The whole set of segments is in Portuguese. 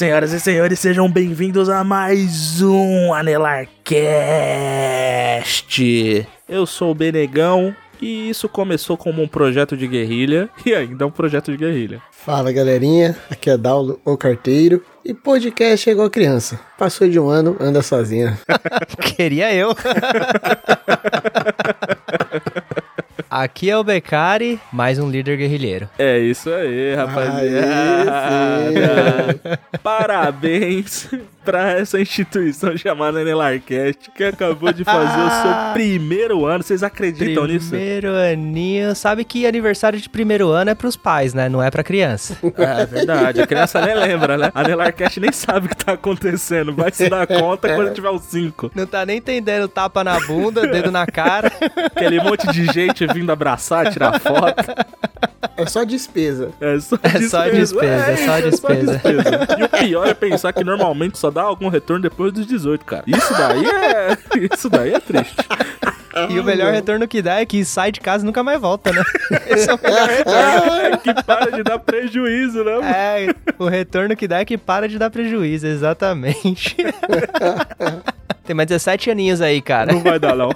senhoras e senhores, sejam bem-vindos a mais um Anelarcast. Eu sou o Benegão e isso começou como um projeto de guerrilha e ainda é um projeto de guerrilha. Fala galerinha, aqui é Daulo, o carteiro. E podcast é igual criança. Passou de um ano, anda sozinha. Queria eu. Aqui é o Becari, mais um líder guerrilheiro. É isso aí, rapaziada. Parabéns pra essa instituição chamada Anelarcast que acabou de fazer o seu primeiro ano. Vocês acreditam nisso? Primeiro aninho. Sabe que aniversário de primeiro ano é pros pais, né? Não é pra criança. É verdade, a criança nem lembra, né? A Anelarcast nem sabe o que tá acontecendo. Vai se dar conta quando tiver os cinco. Não tá nem entendendo tapa na bunda, dedo na cara. Aquele monte de gente vindo abraçar, tirar foto. É só despesa. É só É só despesa, é só despesa. E o pior é pensar que normalmente só dá algum retorno depois dos 18, cara. Isso daí é. Isso daí é triste. E o melhor retorno que dá é que sai de casa e nunca mais volta, né? Esse é o melhor É que para de dar prejuízo, né? mano? É, o retorno que dá é que para de dar prejuízo, exatamente. Tem mais 17 aninhos aí, cara. Não vai dar, não.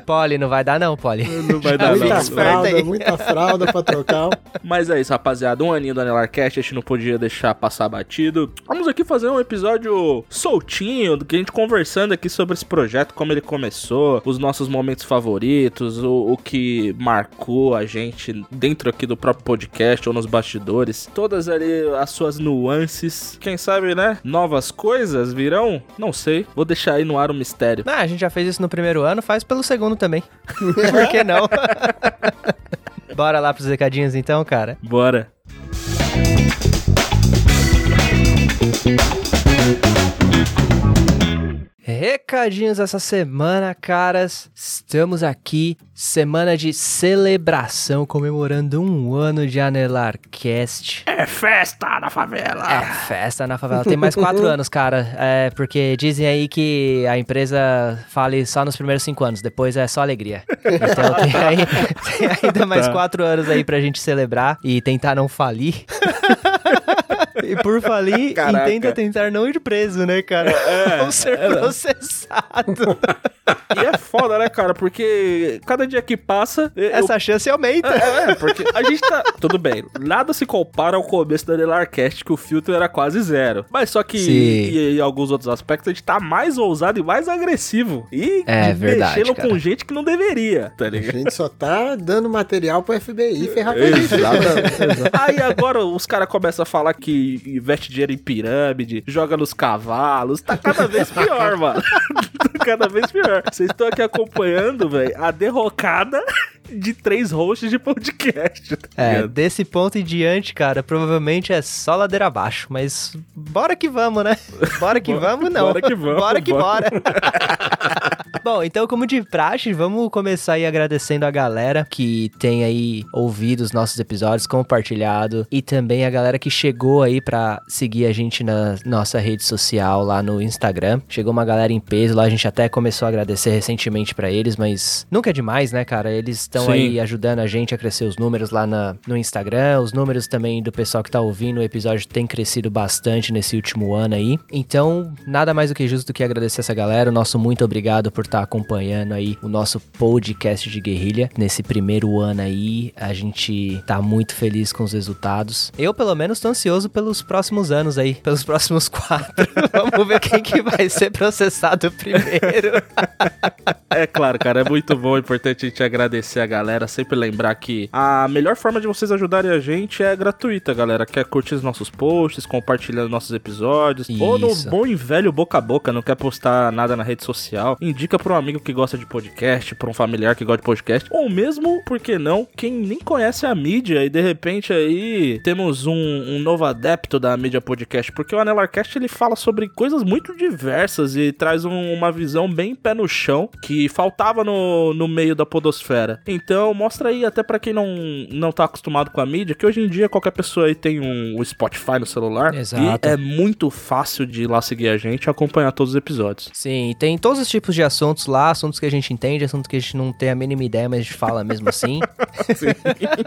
Poli, não vai dar não, Poli. Não vai dar, Muita não. fralda, aí. muita fralda pra trocar. Mas é isso, rapaziada. Um aninho do Anelarcast, a gente não podia deixar passar batido. Vamos aqui fazer um episódio soltinho, do que a gente conversando aqui sobre esse projeto, como ele começou, os nossos momentos favoritos, o, o que marcou a gente dentro aqui do próprio podcast ou nos bastidores. Todas ali as suas nuances. Quem sabe, né? Novas coisas virão? Não sei. Vou deixar aí no ar o mistério. Ah, a gente já fez isso no primeiro ano, faz pelo segundo também. Por que não? Bora lá pros recadinhos então, cara. Bora. Recadinhos essa semana, caras. Estamos aqui, semana de celebração, comemorando um ano de Anelarcast. É festa na favela! É, festa na favela. Tem mais quatro anos, cara. É, porque dizem aí que a empresa fale só nos primeiros cinco anos, depois é só alegria. Então tem, aí, tem ainda mais Tá. quatro anos aí pra gente celebrar e tentar não falir. E por falir, Caraca. entenda tentar não ir preso, né, cara? É, Ou ser processado. E é foda, né, cara? Porque cada dia que passa. eu- Essa chance aumenta. É, é, porque a gente tá. Tudo bem, nada se compara ao começo da Delarcast, que o filtro era quase zero. Mas só que em, em alguns outros aspectos a gente tá mais ousado e mais agressivo. E É de- verdade, mexendo cara. com gente que não deveria, tá A ligado? gente só tá dando material pro FBI ferrar com a. Aí agora os caras começam a falar que investe dinheiro em pirâmide, joga nos cavalos. Tá cada vez pior, mano. Tá cada vez pior. Vocês estão aqui acompanhando, velho, a derrocada de três hosts de podcast. tá É, desse ponto em diante, cara, provavelmente é só ladeira abaixo. Mas bora que vamos, né? Bora que vamos, não. Bora que vamos, Bora que bora. bora. Bom, então, como de praxe, vamos começar aí agradecendo a galera que tem aí ouvido os nossos episódios, compartilhado, e também a galera que chegou aí pra seguir a gente na nossa rede social lá no Instagram. Chegou uma galera em peso lá, a gente até começou a agradecer recentemente pra eles, mas nunca é demais, né, cara? Eles estão aí ajudando a gente a crescer os números lá na, no Instagram, os números também do pessoal que tá ouvindo o episódio tem crescido bastante nesse último ano aí. Então, nada mais do que justo do que agradecer essa galera. O nosso muito obrigado por estar tá acompanhando aí o nosso podcast de guerrilha. Nesse primeiro ano aí, a gente tá muito feliz com os resultados. Eu, pelo menos, tô ansioso pelos próximos anos aí, pelos próximos quatro. Vamos ver quem que vai ser processado primeiro. É claro, cara, é muito bom, é importante a gente agradecer a galera, sempre lembrar que a melhor forma de vocês ajudarem a gente é gratuita, galera. Quer curtir os nossos posts, compartilhando nossos episódios, ou no Isso. bom e velho boca a boca, não quer postar nada na rede social, indica pra um amigo que gosta de podcast, pra um familiar que gosta de podcast, ou mesmo, por que não, quem nem conhece a mídia e de repente aí temos um, um novo adepto da mídia podcast, porque o Anelarcast ele fala sobre coisas muito diversas e traz um- uma visão bem pé no chão que faltava no, no meio da podosfera. Então mostra aí até pra quem não, não tá acostumado com a mídia, que hoje em dia qualquer pessoa aí tem um, o Spotify no celular Exato. e é muito fácil de ir lá seguir a gente e acompanhar todos os episódios. Sim, tem todos os tipos de assuntos lá, assuntos que a gente entende, assuntos que a gente não tem a mínima ideia, mas a gente fala mesmo assim.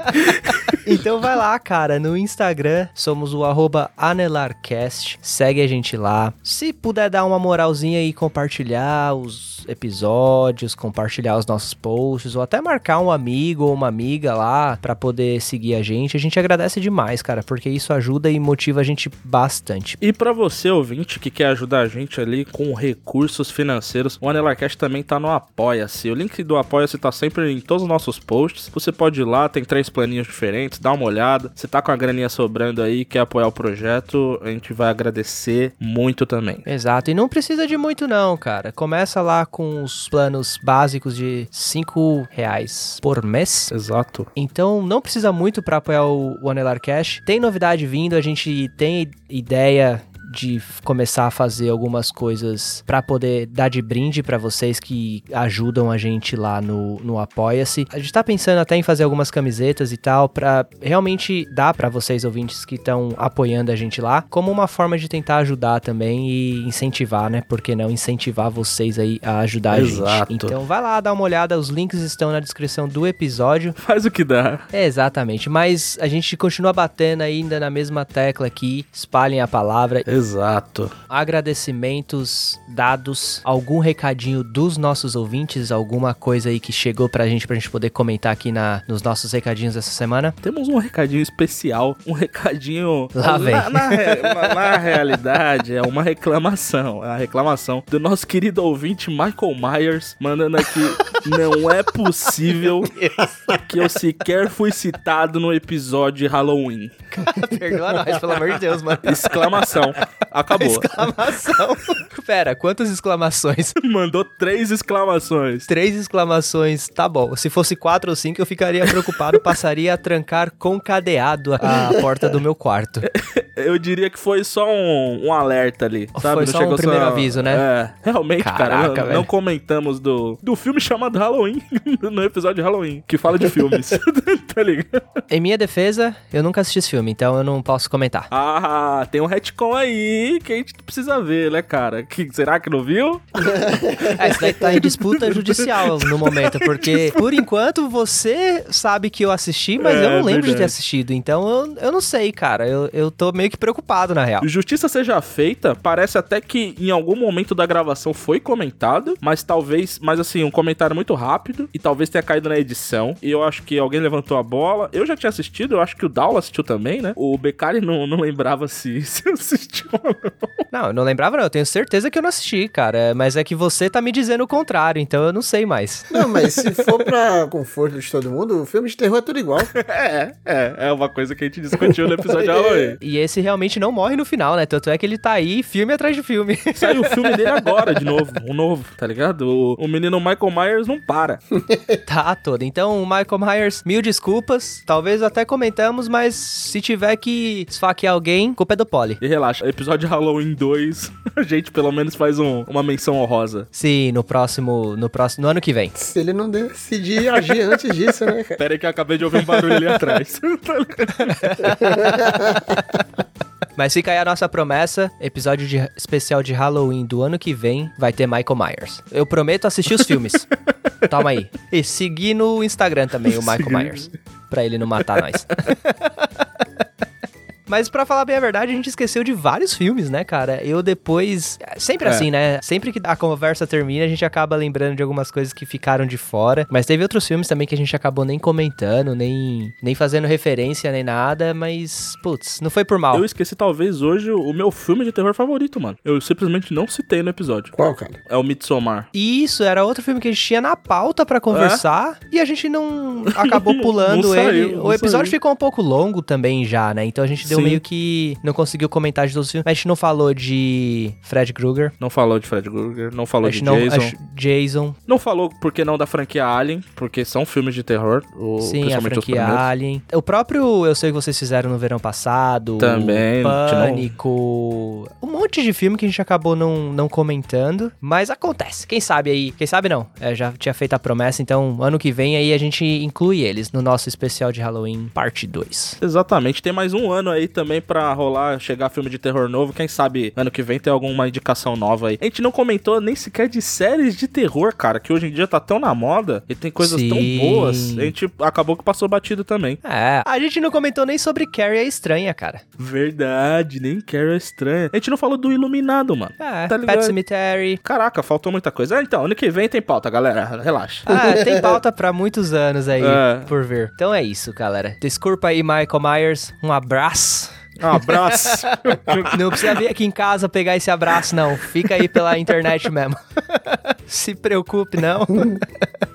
então vai lá, cara, no Instagram, somos o arroba anelarcast, segue a gente lá. Se puder dar uma moralzinha e compartilhar os episódios, compartilhar os nossos posts, ou até marcar um amigo ou uma amiga lá pra poder seguir a gente, a gente agradece demais, cara, porque isso ajuda e motiva a gente bastante. E pra você, ouvinte, que quer ajudar a gente ali com recursos financeiros, o Anelarcast também tá no Apoia-se. O link do Apoia-se tá sempre em todos os nossos posts. Você pode ir lá, tem três planinhos diferentes, dá uma olhada. Se tá com a graninha sobrando aí, quer apoiar o projeto, a gente vai agradecer muito também. Exato, e não precisa de muito não, cara. Começa lá com os planos básicos de 5 reais por mês. Exato. Então não precisa muito para apoiar o, o Anelar Cash. Tem novidade vindo, a gente tem ideia de começar a fazer algumas coisas para poder dar de brinde para vocês que ajudam a gente lá no, no Apoia-se. A gente tá pensando até em fazer algumas camisetas e tal para realmente dar para vocês ouvintes que estão apoiando a gente lá, como uma forma de tentar ajudar também e incentivar, né? Por que não incentivar vocês aí a ajudar a Exato. gente. Então vai lá, dá uma olhada, os links estão na descrição do episódio. Faz o que dá. É, exatamente, mas a gente continua batendo ainda na mesma tecla aqui, espalhem a palavra. Exato. Agradecimentos dados, algum recadinho dos nossos ouvintes, alguma coisa aí que chegou pra gente, pra gente poder comentar aqui na, nos nossos recadinhos dessa semana? Temos um recadinho especial, um recadinho. Lá vem. Na, na na- na realidade, é uma reclamação. É a reclamação do nosso querido ouvinte Michael Myers, mandando aqui: Não é possível que eu sequer fui citado no episódio de Halloween. Perdoa nós, pelo amor de Deus, mano. Exclamação. Acabou. Exclamação. Pera, quantas exclamações? Mandou três exclamações. Três exclamações, tá bom. Se fosse quatro ou cinco, eu ficaria preocupado, passaria a trancar com cadeado a porta do meu quarto. Eu diria que foi só um, um alerta ali. Sabe? Foi Não só um primeiro aviso, né? É, realmente, cara. Caraca, não- Não, velho. comentamos do, do filme chamado Halloween no episódio de Halloween, que fala de filmes. tá ligado? Em minha defesa, eu nunca assisti esse filme, então eu não posso comentar. Ah, tem um retcon aí que a gente precisa ver, né, cara? Que, será que não viu? É, isso daí tá em disputa judicial no momento, porque por enquanto você sabe que eu assisti, mas É, eu não lembro de ter verdade. assistido, então eu, eu não sei, cara. Eu, eu tô meio que preocupado, na real. Justiça seja feita, parece até que em algum momento da gravação foi comentado, mas talvez, mas assim, um comentário muito rápido e talvez tenha caído na edição. E eu acho que alguém levantou a bola. Eu já tinha assistido, eu acho que o Daula assistiu também, né? O Beccari não, não lembrava se, se assistiu ou não. Não, eu não lembrava, não. Eu tenho certeza que eu não assisti, cara. Mas é que você tá me dizendo o contrário, então eu não sei mais. Não, mas se for pra conforto de todo mundo, o filme de terror é tudo igual. É, é, é uma coisa que a gente discutiu no episódio de Halloween. E esse realmente não morre no final, né? Tanto é que ele tá aí, filme atrás de filme. Saiu o filme dele agora, de novo. Um novo, tá ligado? O, o menino Michael Myers não para. tá todo. Então, Michael Myers, mil desculpas. Talvez até comentamos, mas se tiver que esfaquear alguém, culpa é do Polly. E relaxa, episódio de Halloween 2, a gente pelo menos faz um- uma menção honrosa. Sim, no próximo, no próximo, no ano que vem. Se ele não decidir agir antes disso, né, cara? Pera aí que eu acabei de ouvir um barulho ali atrás. Mas fica aí a nossa promessa, episódio de- especial de Halloween do ano que vem vai ter Michael Myers. Eu prometo assistir os filmes. Toma aí. E seguir no Instagram também o Michael. Myers, pra ele não matar nós. Mas pra falar bem a verdade, a gente esqueceu de vários filmes, né, cara? Eu depois. Sempre É. assim, né? Sempre que a conversa termina, a gente acaba lembrando de algumas coisas que ficaram de fora. Mas teve outros filmes também que a gente acabou nem comentando, nem, nem fazendo referência, nem nada. Mas, putz, não foi por mal. Eu esqueci talvez hoje o meu filme de terror favorito, mano. Eu simplesmente não citei no episódio. Qual, cara? É o Midsommar. Isso, era outro filme que a gente tinha na pauta pra conversar e a gente não acabou pulando Não saiu, ele. não o episódio saiu. ficou um pouco longo também já, né? Então a gente deu Sim. meio que não conseguiu comentar de todos os filmes. Mas a gente não falou de Fred Krueger. Não falou de Fred Krueger, não falou de não, Jason. Jason. Não falou porque não da franquia Alien, porque são filmes de terror, o, Sim, a franquia. Alien. O próprio Eu Sei Que Vocês Fizeram no Verão Passado. Também, Pânico. Um monte de filme que a gente acabou não, não comentando. Mas acontece. Quem sabe aí. Quem sabe não. É, já tinha feito a promessa, então ano que vem aí a gente inclui eles no nosso especial de Halloween, parte 2. Exatamente, tem mais um ano aí também pra rolar, chegar filme de terror novo. Quem sabe ano que vem tem alguma indicação nova aí. A gente não comentou nem sequer de séries de terror, cara, que hoje em dia tá tão na moda e tem coisas tão Sim. boas. A gente acabou que passou batido também. É, a gente não comentou nem sobre Carrie a Estranha, cara. Verdade, nem quero é estranho. A gente não falou do Iluminado, mano. É, Tá ligado? Pet Cemetery. Caraca, faltou muita coisa. Ah, então, ano que vem tem pauta, galera. Relaxa. Ah, tem pauta pra muitos anos aí É. por ver. Então é isso, galera. Desculpa aí, Michael Myers. Um abraço. Um abraço. Não precisa vir aqui em casa pegar esse abraço, não. Fica aí pela internet mesmo. Se preocupe, não.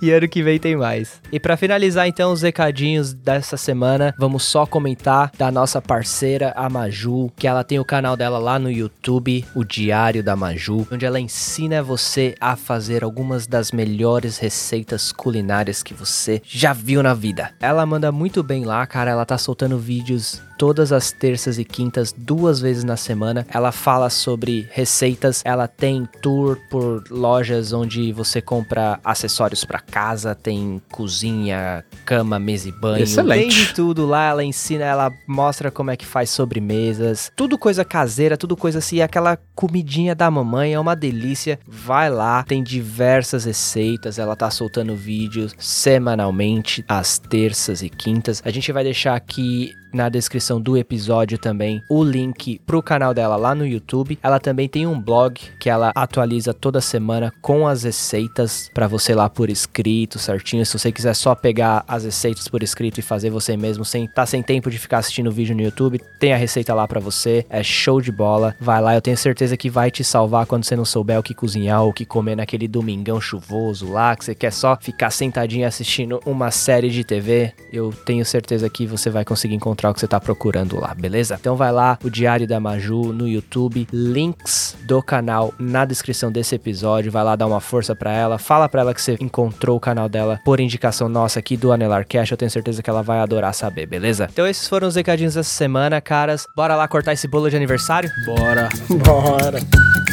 e ano que vem tem mais. E pra finalizar, então, os recadinhos dessa semana, vamos só comentar da nossa parceira, a Maju, que ela tem o canal dela lá no YouTube, o Diário da Maju, onde ela ensina você a fazer algumas das melhores receitas culinárias que você já viu na vida. Ela manda muito bem lá, cara. Ela tá soltando vídeos todas as terças e quintas, duas vezes na semana. Ela fala sobre receitas, ela tem tour por lojas onde você compra acessórios pra casa, tem cozinha, cama, mesa e banho. Excelente. Tem de tudo lá, ela ensina, ela mostra como é que faz sobremesas, tudo coisa caseira, tudo coisa assim, aquela comidinha da mamãe, é uma delícia. Vai lá, tem diversas receitas, ela tá soltando vídeos semanalmente, às terças e quintas. A gente vai deixar aqui na descrição do episódio também o link pro canal dela lá no YouTube. Ela também tem um blog que ela atualiza toda semana com as receitas para você lá por escrito, certinho. Se você quiser só pegar as receitas por escrito e fazer você mesmo sem tá sem tempo de ficar assistindo o vídeo no YouTube, tem a receita lá para você. É show de bola. Vai lá, eu tenho certeza que vai te salvar quando você não souber o que cozinhar ou o que comer naquele domingão chuvoso lá, que você quer só ficar sentadinho assistindo uma série de TV. Eu tenho certeza que você vai conseguir encontrar o que você tá procurando lá, beleza? Então vai lá, o Diário da Maju no YouTube, links do canal na descrição desse episódio, vai lá dar uma força pra ela, fala pra ela que você encontrou o canal dela por indicação nossa aqui do Anelar Cash, eu tenho certeza que ela vai adorar saber, beleza? Então esses foram os recadinhos dessa semana, caras. Bora lá cortar esse bolo de aniversário? Bora. Bora.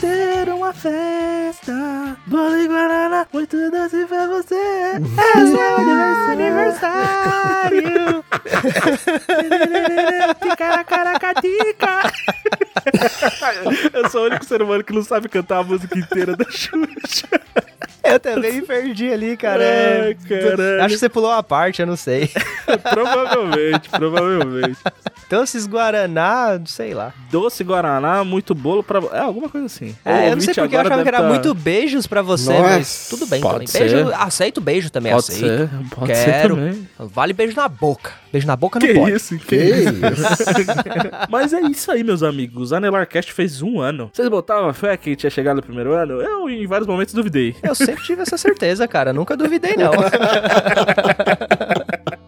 Ter uma festa. Bola e Guaraná, muito doce pra você. É seu aniversário. Ticaracatica. Eu sou o único ser humano que não sabe cantar a música inteira da Xuxa. Eu também me perdi ali, cara. Ai. Acho que você pulou uma parte, eu não sei. provavelmente, provavelmente. Então esses Guaraná, sei lá. Doce Guaraná, muito bolo pra... É, alguma coisa assim. É, O eu não sei porque eu agora achava que era tá- muito beijos pra você, Nossa, mas tudo bem pode também. Beijo, ser. aceito beijo também, Pode aceito. ser, pode ser Quero. também. Vale beijo na boca. Beijo na boca não Que pode. isso, que Que isso. isso? Mas é isso aí, meus amigos. A Nelarcast fez um ano. Vocês botavam fé que tinha chegado no primeiro ano? Eu, em vários momentos, duvidei. Eu sempre tive essa certeza, cara. Nunca duvidei, não.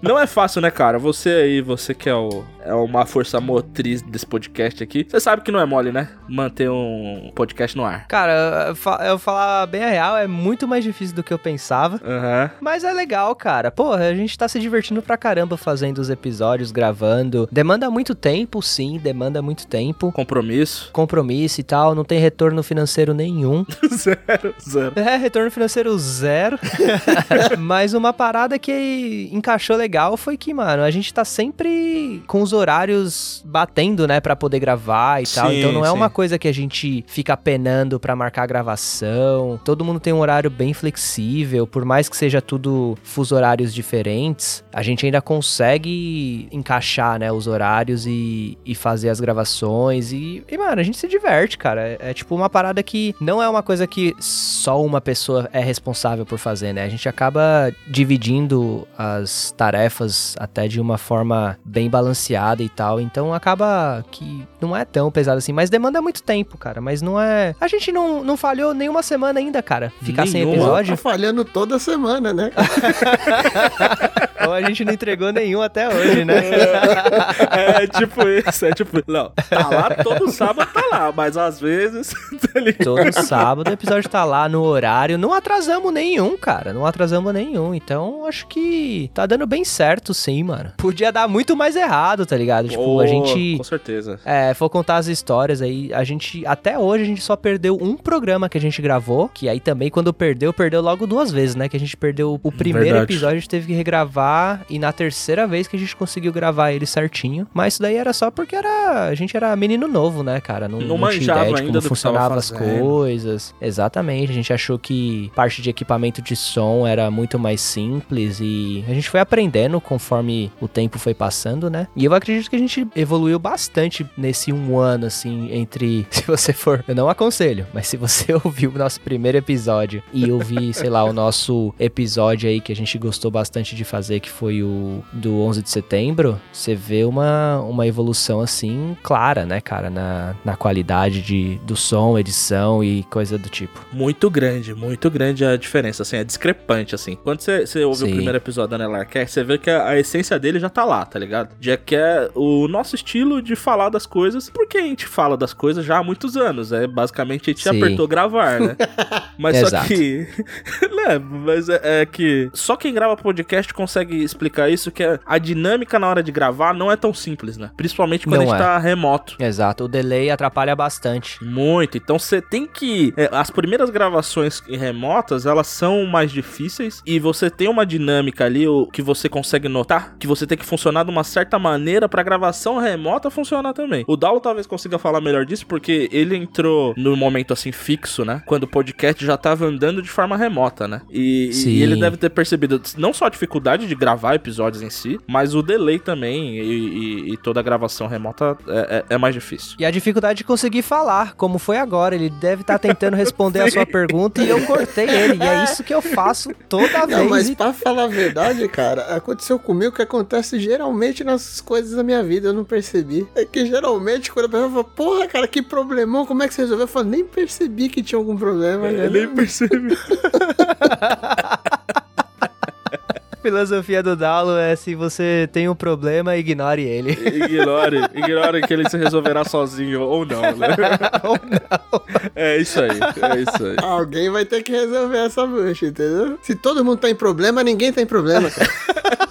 Não é fácil, né, cara? Você aí, você que é, o, é uma força motriz desse podcast aqui, você sabe que não é mole, né? Manter um podcast no ar. cara, eu fa- eu falar bem a real, é muito mais difícil do que eu pensava. Aham. Mas é legal, cara. Porra, a gente tá se divertindo pra caramba fazendo os episódios, gravando. Demanda muito tempo, sim, demanda muito tempo. Compromisso. Compromisso e tal, não tem retorno financeiro nenhum. zero, zero. É, retorno financeiro zero. Mas uma parada que encaixou legal foi que, mano, a gente tá sempre com os horários batendo, né, Pra poder gravar e tal. Sim, Então não é sim. uma coisa que a gente fica penando pra marcar a gravação. Todo mundo tem um horário bem flexível, por mais que seja tudo fuso horários diferentes, a gente ainda consegue encaixar, né, os horários e, e fazer as gravações e, e, mano, a gente se diverte, cara. É, é tipo uma parada que não é uma coisa que só uma pessoa é responsável por fazer, né? A gente acaba dividindo as tarefas até de uma forma bem balanceada e tal, então acaba que não é tão pesado assim, mas demanda muito tempo, cara, mas não é... A gente não, não falhou nenhuma semana ainda, cara, ficar sem episódio. Tá falhando toda semana, né? Ou a gente não entregou nenhum até hoje, né? É tipo isso, é tipo. Não, tá lá, todo sábado tá lá, mas às vezes. tá? Todo sábado o episódio tá lá no horário. Não atrasamos nenhum, cara. Não atrasamos nenhum. Então, acho que tá dando bem certo, sim, mano. Podia dar muito mais errado, tá ligado? Tipo, a gente. Com certeza. É, for contar as histórias aí, a gente, até hoje, a gente só perdeu um programa que a gente gravou, que aí também, quando perdeu, perdeu logo duas vezes, né? Que a gente perdeu o primeiro Verdade. episódio, a gente teve que regravar, e na terceira vez que a gente conseguiu gravar ele certinho. Mas isso daí era só porque era, a gente era menino novo, né, cara? Não, Não não tinha ideia de como funcionavam as coisas. Exatamente, a gente achou que parte de equipamento de som era muito mais simples, e a gente foi aprendendo conforme o tempo foi passando, né? E eu acredito que a gente evoluiu bastante nesse um ano, assim, entre. Se você for. Eu não aconselho, mas se você ouviu o nosso primeiro episódio e ouvir, sei lá, o nosso episódio aí que a gente gostou bastante de fazer, que foi o do 11 de setembro, você vê uma, uma evolução, assim, clara, né, cara, na, na qualidade de, do som, edição e coisa do tipo. Muito grande, muito grande a diferença, assim, é discrepante, assim. Quando você, você ouve o Sim. primeiro episódio da Nelarcast, você vê que a, a essência dele já tá lá, tá ligado? Já que é o nosso estilo de falar das coisas, porque a gente fala das coisas já há muitos anos, é basicamente a gente Sim. apertou gravar, né? Mas só Exato. que... né, mas é, é que só quem grava podcast consegue explicar isso, que é, a dinâmica na hora de gravar não é tão simples, né? Principalmente quando Não a gente é. tá remoto. Exato, o delay atrapalha bastante. Muito. Então você tem que. é, as primeiras gravações remotas, elas são mais difíceis. E você tem uma dinâmica ali o, que você consegue notar. Que você tem que funcionar de uma certa maneira pra gravação remota funcionar também. O Daulo talvez consiga falar melhor disso, porque ele entrou no momento assim fixo, né? Quando o podcast já tava andando de forma remota, né? E, e ele deve ter percebido não só a dificuldade de gravar episódios em si, mas o delay também. E, e- e toda a gravação remota é- é- é mais difícil. E a dificuldade de conseguir falar, como foi agora. Ele deve estar tentando responder a sua pergunta e eu cortei ele. E é isso que eu faço toda vez. Não, mas E- pra falar a verdade, cara, aconteceu comigo o que acontece geralmente nas coisas da minha vida, eu não percebi. É que geralmente quando a pessoa fala, porra, cara, que problemão, como é que você resolveu? Eu falo, nem percebi que tinha algum problema. Eu né? nem percebi. A filosofia do Dalo é se você tem um problema, ignore ele. Ignore, ignore que ele se resolverá sozinho ou não, né? Ou não. É isso aí, é isso aí. Alguém vai ter que resolver essa bucha, entendeu? Se todo mundo tá em problema, ninguém tá em problema, cara.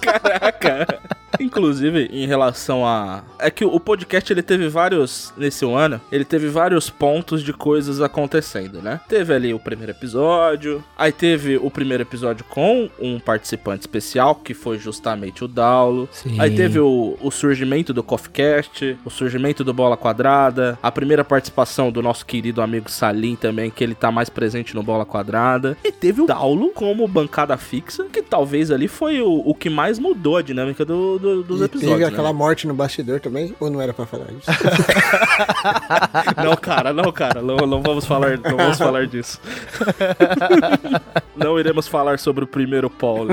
Caraca. Inclusive, em relação a. É que o podcast ele teve vários. Nesse ano, ele teve vários pontos de coisas acontecendo, né? Teve ali o primeiro episódio. Aí teve o primeiro episódio com um participante especial, que foi justamente o Daulo. Sim. Aí teve o, o surgimento do CoffeeCast, o surgimento do Bola Quadrada, a primeira participação do nosso querido amigo Salim também, que ele tá mais presente no Bola Quadrada. E teve o Daulo como bancada fixa, que talvez ali foi o, o que mais mudou a dinâmica do, do- dos E episódios. teve né? aquela morte no bastidor também, ou não era pra falar isso? Não, cara, não, cara, não, não vamos falar, não vamos falar disso. não iremos falar sobre o primeiro Paulo.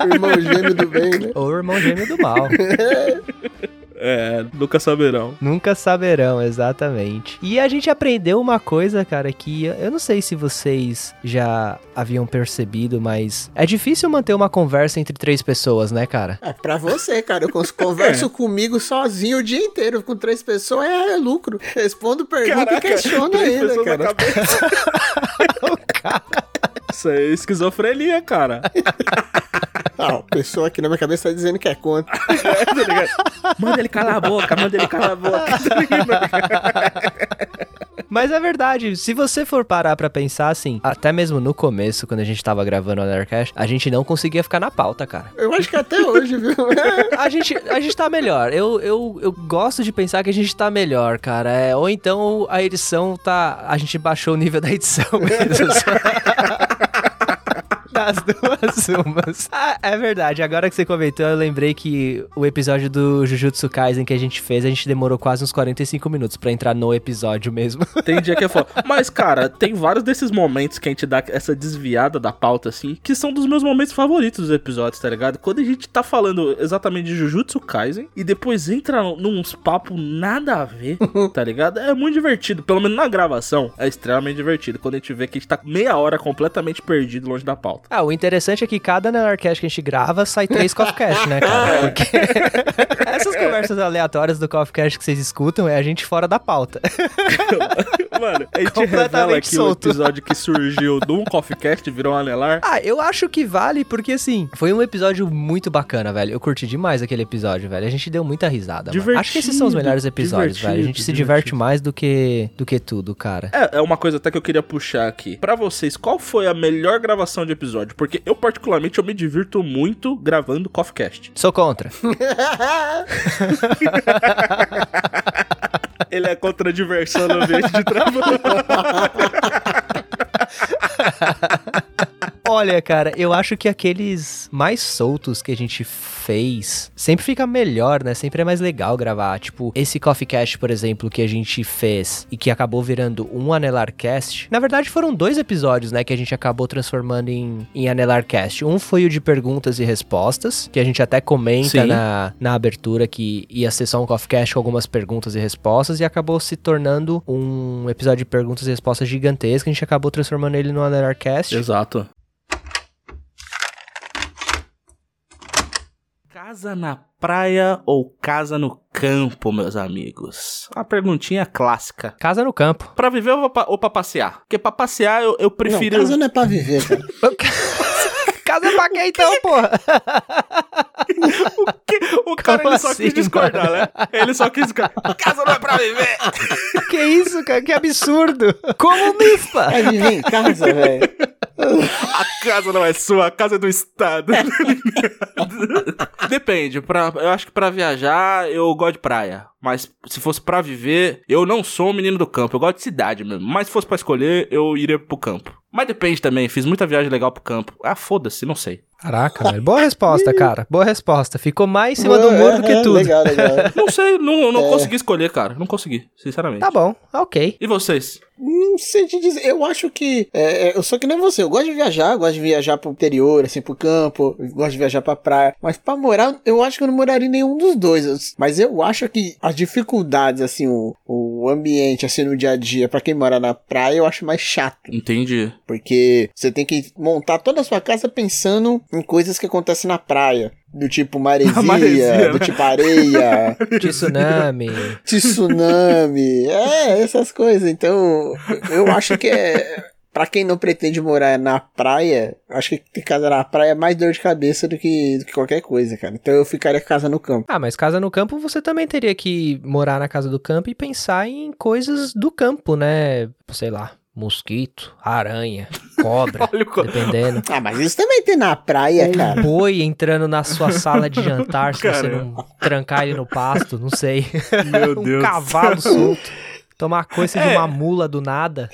o irmão gêmeo do bem, né? Ou o irmão gêmeo do mal. É, nunca saberão. Nunca saberão, exatamente. E a gente aprendeu uma coisa, cara, que eu não sei se vocês já haviam percebido, mas é difícil manter uma conversa entre três pessoas, né, cara? É pra você, cara. Eu converso comigo sozinho o dia inteiro. Com três pessoas é, lucro. Respondo pergunta e questiono três ainda, pessoas na cara. cabeça. Isso aí é esquizofrenia, cara. Ah, a pessoa aqui na minha cabeça tá dizendo que é contra. Tá ligado? manda ele calar a boca, manda ele calar a boca. Mas é verdade, se você for parar pra pensar assim, até mesmo no começo, quando a gente tava gravando o Undercast, a gente não conseguia ficar na pauta, cara. Eu acho que até hoje, viu? A gente, a gente tá melhor. Eu, eu, eu gosto de pensar que a gente tá melhor, cara. É, ou então a edição tá. A gente baixou o nível da edição Das duas umas. Ah, é verdade, agora que você comentou, eu lembrei que o episódio do Jujutsu Kaisen que a gente fez, a gente demorou quase uns 45 minutos pra entrar no episódio mesmo. Tem dia que é foda. Mas, cara, tem vários desses momentos que a gente dá essa desviada da pauta, assim, que são dos meus momentos favoritos dos episódios, tá ligado? Quando a gente tá falando exatamente de Jujutsu Kaisen e depois entra nos papos nada a ver, tá ligado? É muito divertido. Pelo menos na gravação, é extremamente divertido. Quando a gente vê que a gente tá meia hora completamente perdido longe da pauta. Ah, o interessante é que cada Nelarcast que a gente grava sai três Coffeecast, né, cara? Porque essas conversas aleatórias do Coffeecast que vocês escutam é a gente fora da pauta. Mano, a gente revela aqui solto. o episódio que surgiu de um Coffeecast virou um anelar. Ah, eu acho que vale porque, assim, foi um episódio muito bacana, velho. Eu curti demais aquele episódio, velho. A gente deu muita risada, mano. Acho que esses são os melhores episódios, velho. A gente se diverte divertido. mais do que, do que tudo, cara. É, é uma coisa até que eu queria puxar aqui. Pra vocês, qual foi a melhor gravação de episódio? Porque eu, particularmente, eu me divirto muito gravando Coffeecast. Sou contra. Ele é contra a diversão no ambiente de trabalho. Olha, cara, eu acho que aqueles mais soltos que a gente fez sempre fica melhor, né? Sempre é mais legal gravar. Tipo, esse Coffee Cast, por exemplo, que a gente fez e que acabou virando um Anelar Cast. Na verdade, foram dois episódios, né? Que a gente acabou transformando em, em Anelar Cast. Um foi o de perguntas e respostas, que a gente até comenta Sim. na, na abertura que ia ser só um Coffee Cast com algumas perguntas e respostas e acabou se tornando um episódio de perguntas e respostas gigantesco. A gente acabou transformando ele no Anelar Cast. Exato. Casa na praia ou casa no campo, meus amigos? Uma perguntinha clássica. Casa no campo. Pra viver ou pra, ou pra passear? Porque pra passear eu, eu prefiro. Não, casa não é pra viver, cara. Casa é pra quem então, porra? O cara Como ele só assim, quis discordar, né? Ele só quis discordar. Casa não é pra viver! que isso, cara? Que absurdo. Comunista. Vai viver em casa, velho. A casa não é sua, a casa é do Estado. Depende. Pra, eu acho que pra viajar eu gosto de praia. Mas se fosse pra viver, eu não sou um menino do campo. Eu gosto de cidade mesmo. Mas se fosse pra escolher, eu iria pro campo. Mas depende também. Fiz muita viagem legal pro campo. Ah, foda-se, não sei. Caraca, velho. Boa resposta, cara. Boa resposta. Ficou mais em cima do muro do que É, tudo. Legal, legal. Não sei, não, não É. consegui escolher, cara. Não consegui, sinceramente. Tá bom, ok. E vocês? Não sei te dizer. Eu acho que. é, é, eu sou que nem você. Eu gosto de viajar. Gosto de viajar pro interior, assim, pro campo. Gosto de viajar pra praia. Mas pra morar, eu acho que eu não moraria em nenhum dos dois. Mas eu acho que as dificuldades, assim, o, o ambiente, assim, no dia a dia, pra quem mora na praia, eu acho mais chato. Entendi. Porque você tem que montar toda a sua casa pensando em coisas que acontecem na praia. Do tipo maresia, maresia, do né? tipo areia, Tsunami. tsunami, é, essas coisas. Então, eu acho que é. Pra quem não pretende morar na praia, acho que ter casa na praia é mais dor de cabeça do que, do que qualquer coisa, cara. Então eu ficaria com casa no campo. Ah, mas casa no campo você também teria que morar na casa do campo e pensar em coisas do campo, né? Sei lá, mosquito, aranha, cobra, co- dependendo. Ah, mas isso também tem na praia, cara. Um boi entrando na sua sala de jantar se você Caramba. não trancar ele no pasto, não sei. Meu um Deus. cavalo solto. Tomar coisa de É. uma mula do nada.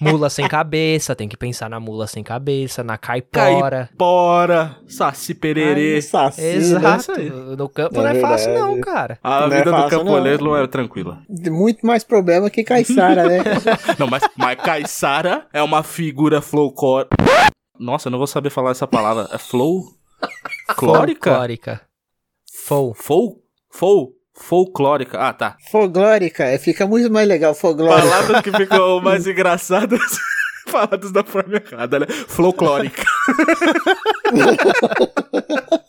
Mula sem cabeça, tem que pensar na mula sem cabeça, na caipora. Bora, saci pererê. Ai, saci, né? Exato. aí. No campo É não é fácil, verdade. não, cara. A Não é vida do fácil, camponês não. não é tranquila. Muito mais problema que Caissara, né? Não, mas, mas Caissara é uma figura flowcore. Nossa, eu não vou saber falar essa palavra. É flow? Clórica? Folclórica. Fol. Fol? Fol? Folclórica. Ah, tá. Folglórica, é, fica muito mais legal, folglórica. Palavras que ficam mais engraçadas faladas da forma errada, né? Folclórica.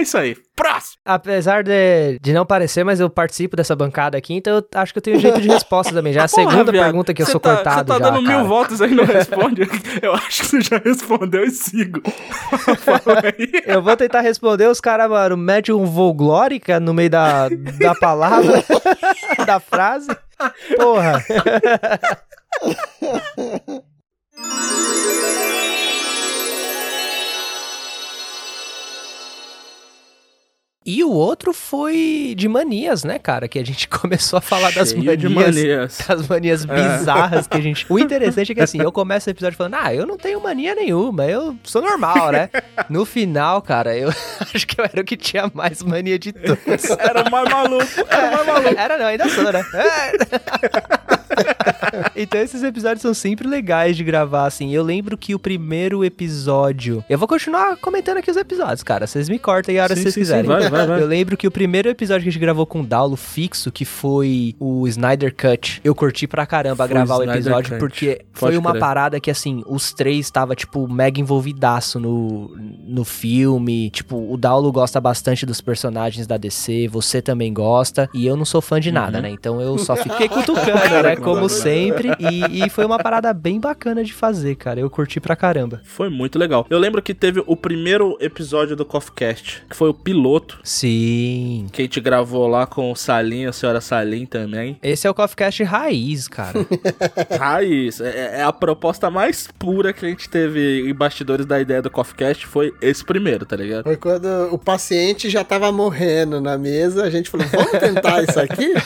é isso aí. Próximo. Apesar de, de não parecer, mas eu participo dessa bancada aqui, então eu acho que eu tenho jeito de resposta também. Já é a Porra, segunda viado, pergunta que eu sou tá, cortado Você tá já, dando cara. mil votos aí e não responde. Eu acho que você já respondeu e sigo. Eu vou tentar responder, os caras, mano, mete um voglórica no meio da, da palavra, da frase. Porra. E o outro foi de manias, né, cara? Que a gente começou a falar das Cheio manias. de manias. Das manias bizarras que a gente. O interessante é que assim, eu começo o episódio falando, ah, eu não tenho mania nenhuma, eu sou normal, né? No final, cara, eu acho que eu era o que tinha mais mania de todos. Era o mais maluco. Era o mais maluco. Era não, ainda sou, né? É. então esses episódios são sempre legais de gravar, assim. Eu lembro que o primeiro episódio. Eu vou continuar comentando aqui os episódios, cara. Vocês me cortam aí a hora que Sim, vocês sim, sim, quiserem. vai, vai, vai. Eu lembro que o primeiro episódio que a gente gravou com o Daulo fixo, que foi o Snyder Cut, eu curti pra caramba Foi gravar o o episódio, Cut. porque foi Pode uma crer. parada que, assim, os três tava, tipo, mega envolvidaço no, no filme. Tipo, o Daulo gosta bastante dos personagens da DC, você também gosta, e eu não sou fã de nada, Uhum. né? Então eu só fiquei cutucando, né? Como sempre. E, e foi uma parada bem bacana de fazer, cara. Eu curti pra caramba. Foi muito legal. Eu lembro que teve o primeiro episódio do CoffeeCast, que foi o piloto, Sim. que a gente gravou lá com o Salim, a senhora Salim também. Esse é o Coffeecast raiz, cara. Raiz, é, é a proposta mais pura que a gente teve em bastidores da ideia do CoffeeCast, foi esse primeiro, tá ligado? Foi quando o paciente já tava morrendo na mesa, a gente falou, vamos tentar isso aqui?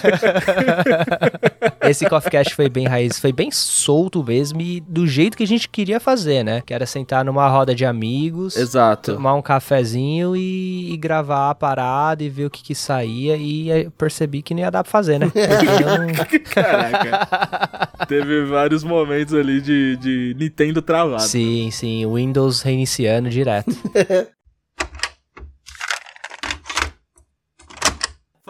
Esse Coffeecast foi bem raiz, foi bem solto mesmo e do jeito que a gente queria fazer, né? Que era sentar numa roda de amigos, Exato. tomar um cafezinho e, e gravar a parada e ver o que que saía e eu percebi que não ia dar pra fazer, né? Eu Caraca. Teve vários momentos ali de, de Nintendo travado. Sim, sim, Windows reiniciando direto.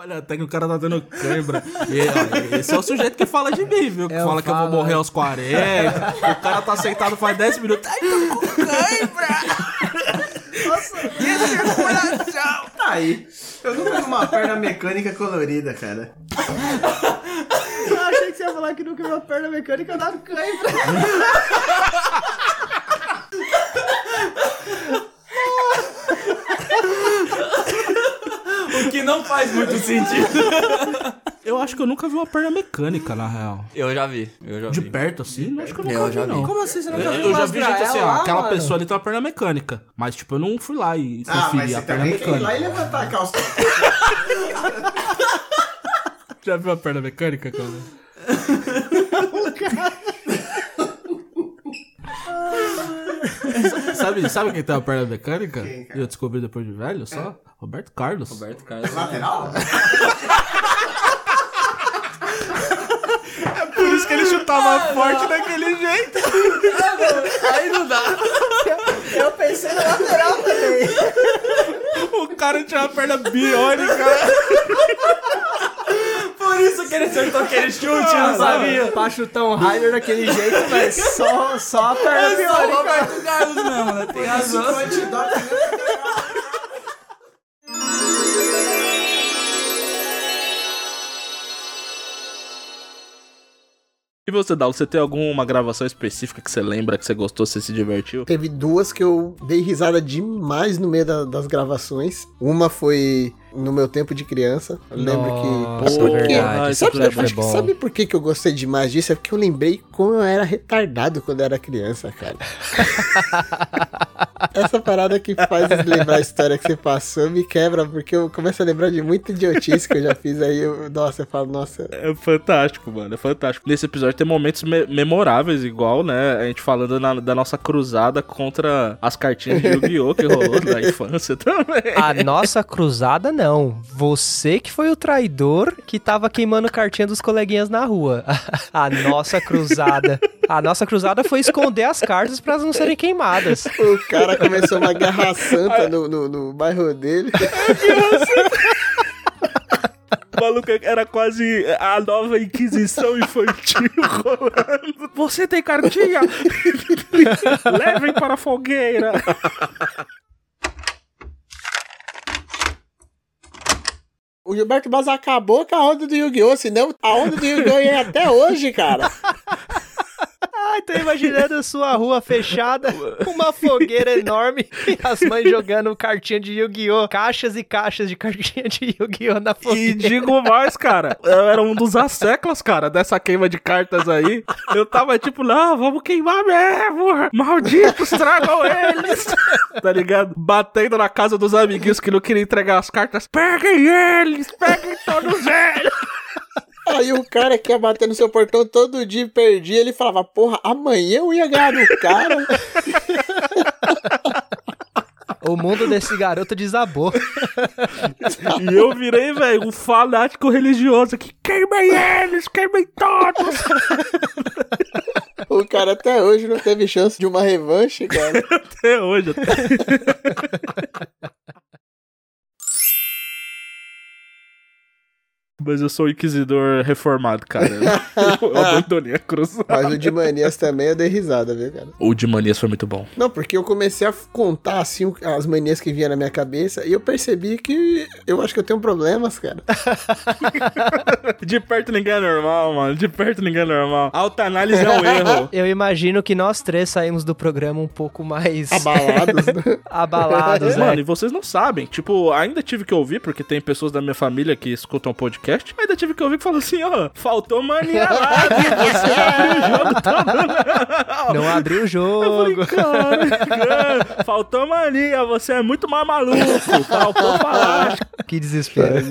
Olha, até que o cara tá tendo cãibra. E, ó, esse é o sujeito que fala de mim, viu? Que Eu fala que eu vou falo, morrer aos 40. o cara tá sentado faz 10 minutos. Ai, tô com cãibra! Nossa, esse é! Tá aí. Eu nunca vi uma perna mecânica colorida, cara. eu achei que você ia falar que nunca viu uma perna mecânica dava cãibra. O que não sentido. Eu acho que eu nunca vi uma perna mecânica, na real. Eu já vi, eu já De vi. perto, assim, acho que eu nunca Eu vi, já vi. não. Como assim você Eu, nunca viu eu já vi gente assim, ó, aquela mano? pessoa ali tem uma perna mecânica. Mas, tipo, eu não fui lá e Ah, mas conferi você a perna também ir lá mecânica. e levantar a calça. Já viu a perna mecânica, cara? Sabe, sabe quem tem uma perna mecânica? E eu descobri depois de velho só? Roberto Carlos. Roberto Carlos. Lateral? Por isso que ele chutava forte daquele jeito. Aí não dá. Eu pensei no lateral também. O cara tinha uma perna biônica. Por isso que ele acertou aquele chute, não sabia? Pra chutar um Raider daquele jeito, mas só, só a perna É só o. Roberto Carlos mesmo, né? Tem razão. E você, Dal, você tem alguma gravação específica que você lembra, que você gostou, você se divertiu? Teve duas que eu dei risada demais no meio da- das gravações. Uma foi no meu tempo de criança. Eu lembro Nossa, que. Verdade, sabe, episódio foi acho que bom. sabe por que, que eu gostei demais disso? É porque eu lembrei como eu era retardado quando eu era criança, cara. Essa parada que faz lembrar a história que você passou me quebra, porque eu começo a lembrar de muita idiotice que eu já fiz aí. Eu, nossa, eu falo, nossa. É fantástico, mano, é fantástico. Nesse episódio tem momentos me- memoráveis, igual, né? A gente falando na- da nossa cruzada contra as cartinhas de Yu-Gi-Oh! que rolou na infância também. A nossa cruzada, não. Você que foi o traidor que tava queimando cartinha dos coleguinhas na rua. A nossa cruzada. A nossa cruzada foi esconder as cartas pra elas não serem queimadas. O cara começou uma guerra santa no, no, no bairro dele. O maluco era quase a nova Inquisição infantil rolando. Você tem cartinha? Levem para a fogueira. O Gilberto Barros acabou com a onda do Yu-Gi-Oh! Senão a onda do Yu-Gi-Oh! ia até hoje, cara. Ai, tô imaginando a sua rua fechada, uma fogueira enorme e as mães jogando cartinha de Yu-Gi-Oh! Caixas e caixas de cartinha de Yu-Gi-Oh! na E fogueira. digo mais, cara, eu era um dos asseclas, cara, dessa queima de cartas aí. Eu tava tipo, não, vamos queimar mesmo. Malditos, tragam eles. tá ligado? Batendo na casa dos amiguinhos que não queriam entregar as cartas. Peguem eles, peguem todos eles. Aí o cara que ia bater no seu portão todo dia e perdia, ele falava, porra, amanhã eu ia ganhar do cara. O mundo desse garoto desabou. E eu virei, velho, um fanático religioso que queimem eles, queimem todos. O cara até hoje não teve chance de uma revanche, cara. Até hoje. Mas eu sou inquisidor reformado, cara. Eu abandonei a cruz. Mas o de manias também eu dei risada, viu, cara? O de manias foi muito bom. Não, porque eu comecei a contar, assim, as manias que vinham na minha cabeça e eu percebi que eu acho que eu tenho problemas, cara. De perto ninguém é normal, mano. De perto ninguém é normal. Alta análise é um erro. Eu imagino que nós três saímos do programa um pouco mais Abalados, né? abalados, né? Mano, e vocês não sabem. Tipo, ainda tive que ouvir, porque tem pessoas da minha família que escutam o podcast. Ainda tive que ouvir que falam assim, ó, faltou mania lá? Você abriu o jogo todo. Não abriu o Eu falei, jogo. cara, faltou mania, você é muito mais maluco. Faltou falar. Que desespero.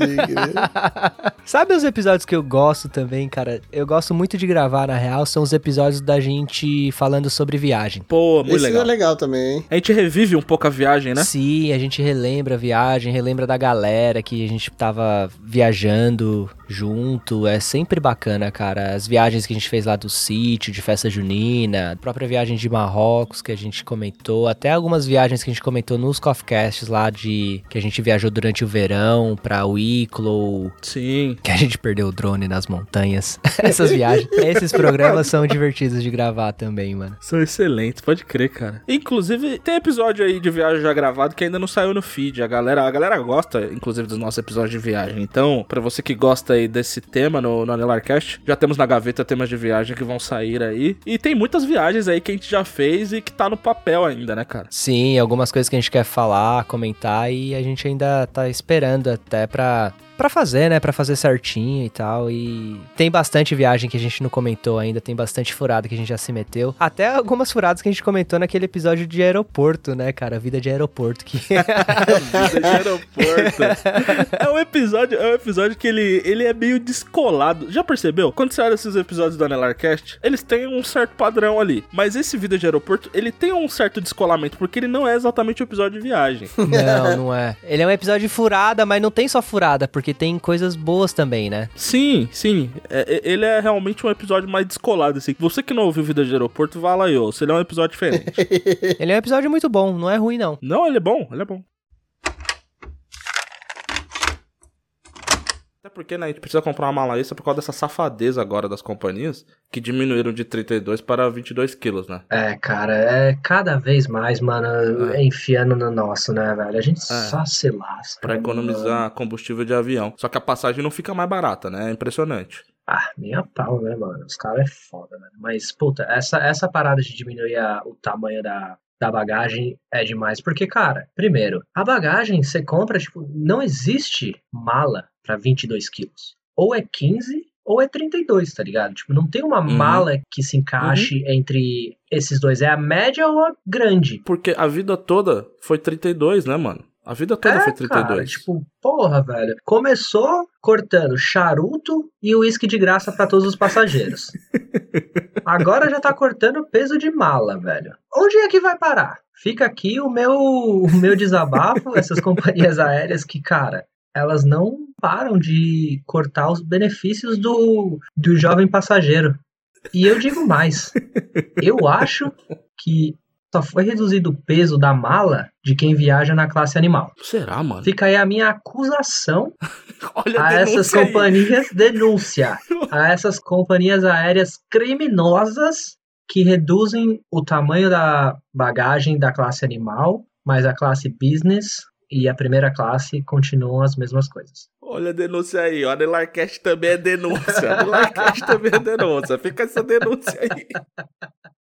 Sabe os episódios que eu gosto também, cara? Eu gosto muito de gravar, na real, são os episódios da gente falando sobre viagem. Pô, muito Esse legal. é legal também, hein? A gente revive um pouco a viagem, né? Sim, a gente relembra a viagem, relembra da galera que a gente tava viajando junto. É sempre bacana, cara. As viagens que a gente fez lá do sítio, de festa junina, a própria viagem de Marrocos que a gente comentou, até algumas viagens que a gente comentou nos Coffcasts lá de que a gente viajou durante o verão pra Wicklow, Sim. que a gente perdeu o drone nas montanhas. Essas viagens, esses programas são divertidos de gravar também, mano. São excelentes, pode crer, cara. Inclusive, tem episódio aí de viagem já gravado que ainda não saiu no feed. A galera, a galera gosta, inclusive, dos nossos episódios de viagem. Então, pra você que gosta aí desse tema no, no Anelarcast, já temos na gaveta temas de viagem que vão sair aí. E tem muitas viagens aí que a gente já fez e que tá no papel ainda, né, cara? Sim, algumas coisas que a gente quer falar, comentar e a gente ainda tá esperando até pra, pra fazer, né? Pra fazer certinho e tal. E tem bastante viagem que a gente não comentou ainda, tem bastante furada que a gente já se meteu. Até algumas furadas que a gente comentou naquele episódio de aeroporto, né, cara? Vida de aeroporto. Que... Vida de aeroporto. É um episódio, é um episódio que ele, ele é meio descolado. Já percebeu? Quando você olha esses episódios do Anelarcast, eles têm um certo padrão ali. Mas esse Vida de Aeroporto, ele tem um certo descolamento, porque ele não é exatamente o episódio de viagem. não, não é. Ele é um episódio de furada, mas não tem só furada, porque tem coisas boas também, né? Sim, sim. É- é- ele é realmente um episódio mais descolado, assim. Você que não ouviu Vida de Aeroporto, vá lá e ouça. Ele é um episódio diferente. Ele é um episódio muito bom, não é ruim não. não, ele é bom, ele é bom. Até porque, né, a gente precisa comprar uma mala extra por causa dessa safadeza agora das companhias, que diminuíram de 32 para 22 quilos, né? É, cara, é cada vez mais, mano, é enfiando no nosso, né, velho? A gente só se lasca. Pra economizar combustível de avião. Só que a passagem não fica mais barata, né? É impressionante. Ah, nem a pau, né, mano? Os caras é foda, velho. Mas, puta, essa, essa parada de diminuir a- o tamanho da, da bagagem é demais. Porque, cara, primeiro, a bagagem você compra, tipo, não existe mala pra 22 quilos. Ou é 15 ou é 32, tá ligado? Tipo, não tem uma Uhum. mala que se encaixe entre esses dois. É a média ou a grande. Porque a vida toda foi 32, né, mano? A vida toda foi 32. Cara, tipo, porra, velho. Começou cortando charuto e uísque de graça pra todos os passageiros. Agora já tá cortando peso de mala, velho. Onde é que vai parar? Fica aqui o meu, o meu desabafo, essas companhias aéreas que, cara, elas não param de cortar os benefícios do, do jovem passageiro. E eu digo mais. Eu acho que só foi reduzido o peso da mala de quem viaja na classe animal. Será, mano? Fica aí a minha acusação Olha a essas denúncia aí. companhias, denúncia a essas companhias aéreas criminosas que reduzem o tamanho da bagagem da classe animal, mas a classe business e a primeira classe continuam as mesmas coisas. Olha a denúncia aí, o Anelarcast também é denúncia. O Anelarcast também é denúncia. Fica essa denúncia aí.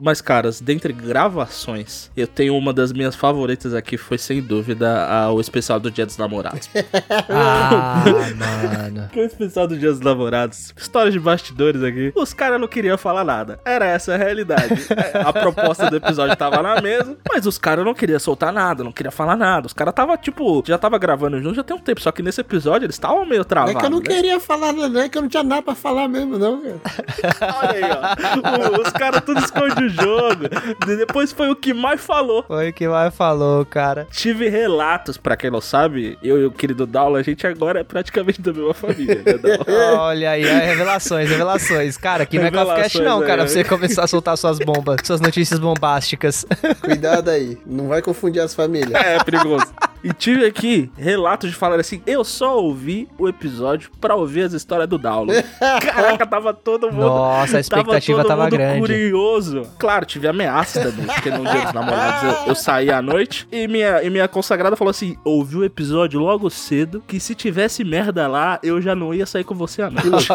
Mas, caras, dentre gravações, eu tenho uma das minhas favoritas aqui, foi sem dúvida a- o especial do Dia dos Namorados. Ah, mano. Que é o especial do Dia dos Namorados. História de bastidores aqui. Os caras não queriam falar nada. Era essa a realidade. É, A proposta do episódio tava na mesa, mas os caras não queriam soltar nada, não queriam falar nada. Os caras tava, tipo, já tava gravando junto já tem um tempo. Só que nesse episódio eles estavam meio É travados. que eu não né? queria falar nada, não é que eu não tinha nada pra falar mesmo, não, cara. Olha aí, ó. O- Os caras tudo escondem o jogo. De- Depois foi o que mais falou. Foi o que mais falou, cara. Tive relatos, pra quem não sabe, eu e o querido Daula, a gente agora é praticamente da mesma família, né, Daula? Olha aí, é, revelações, revelações. Cara, aqui não é Cafcast Revelações, não, cara, é. pra você começar a soltar suas bombas, suas notícias bombásticas. Cuidado aí, não vai confundir as famílias. É, perigoso. E tive aqui relatos de falar assim: eu só ouvi o episódio pra ouvir as histórias do Download. Caraca, tava todo mundo. Nossa, a expectativa tava mundo grande. curioso. Claro, tive ameaças também, porque no dia dos namorados eu, eu saí à noite e minha, e minha consagrada falou assim: ouvi o episódio logo cedo, que se tivesse merda lá, eu já não ia sair com você à noite.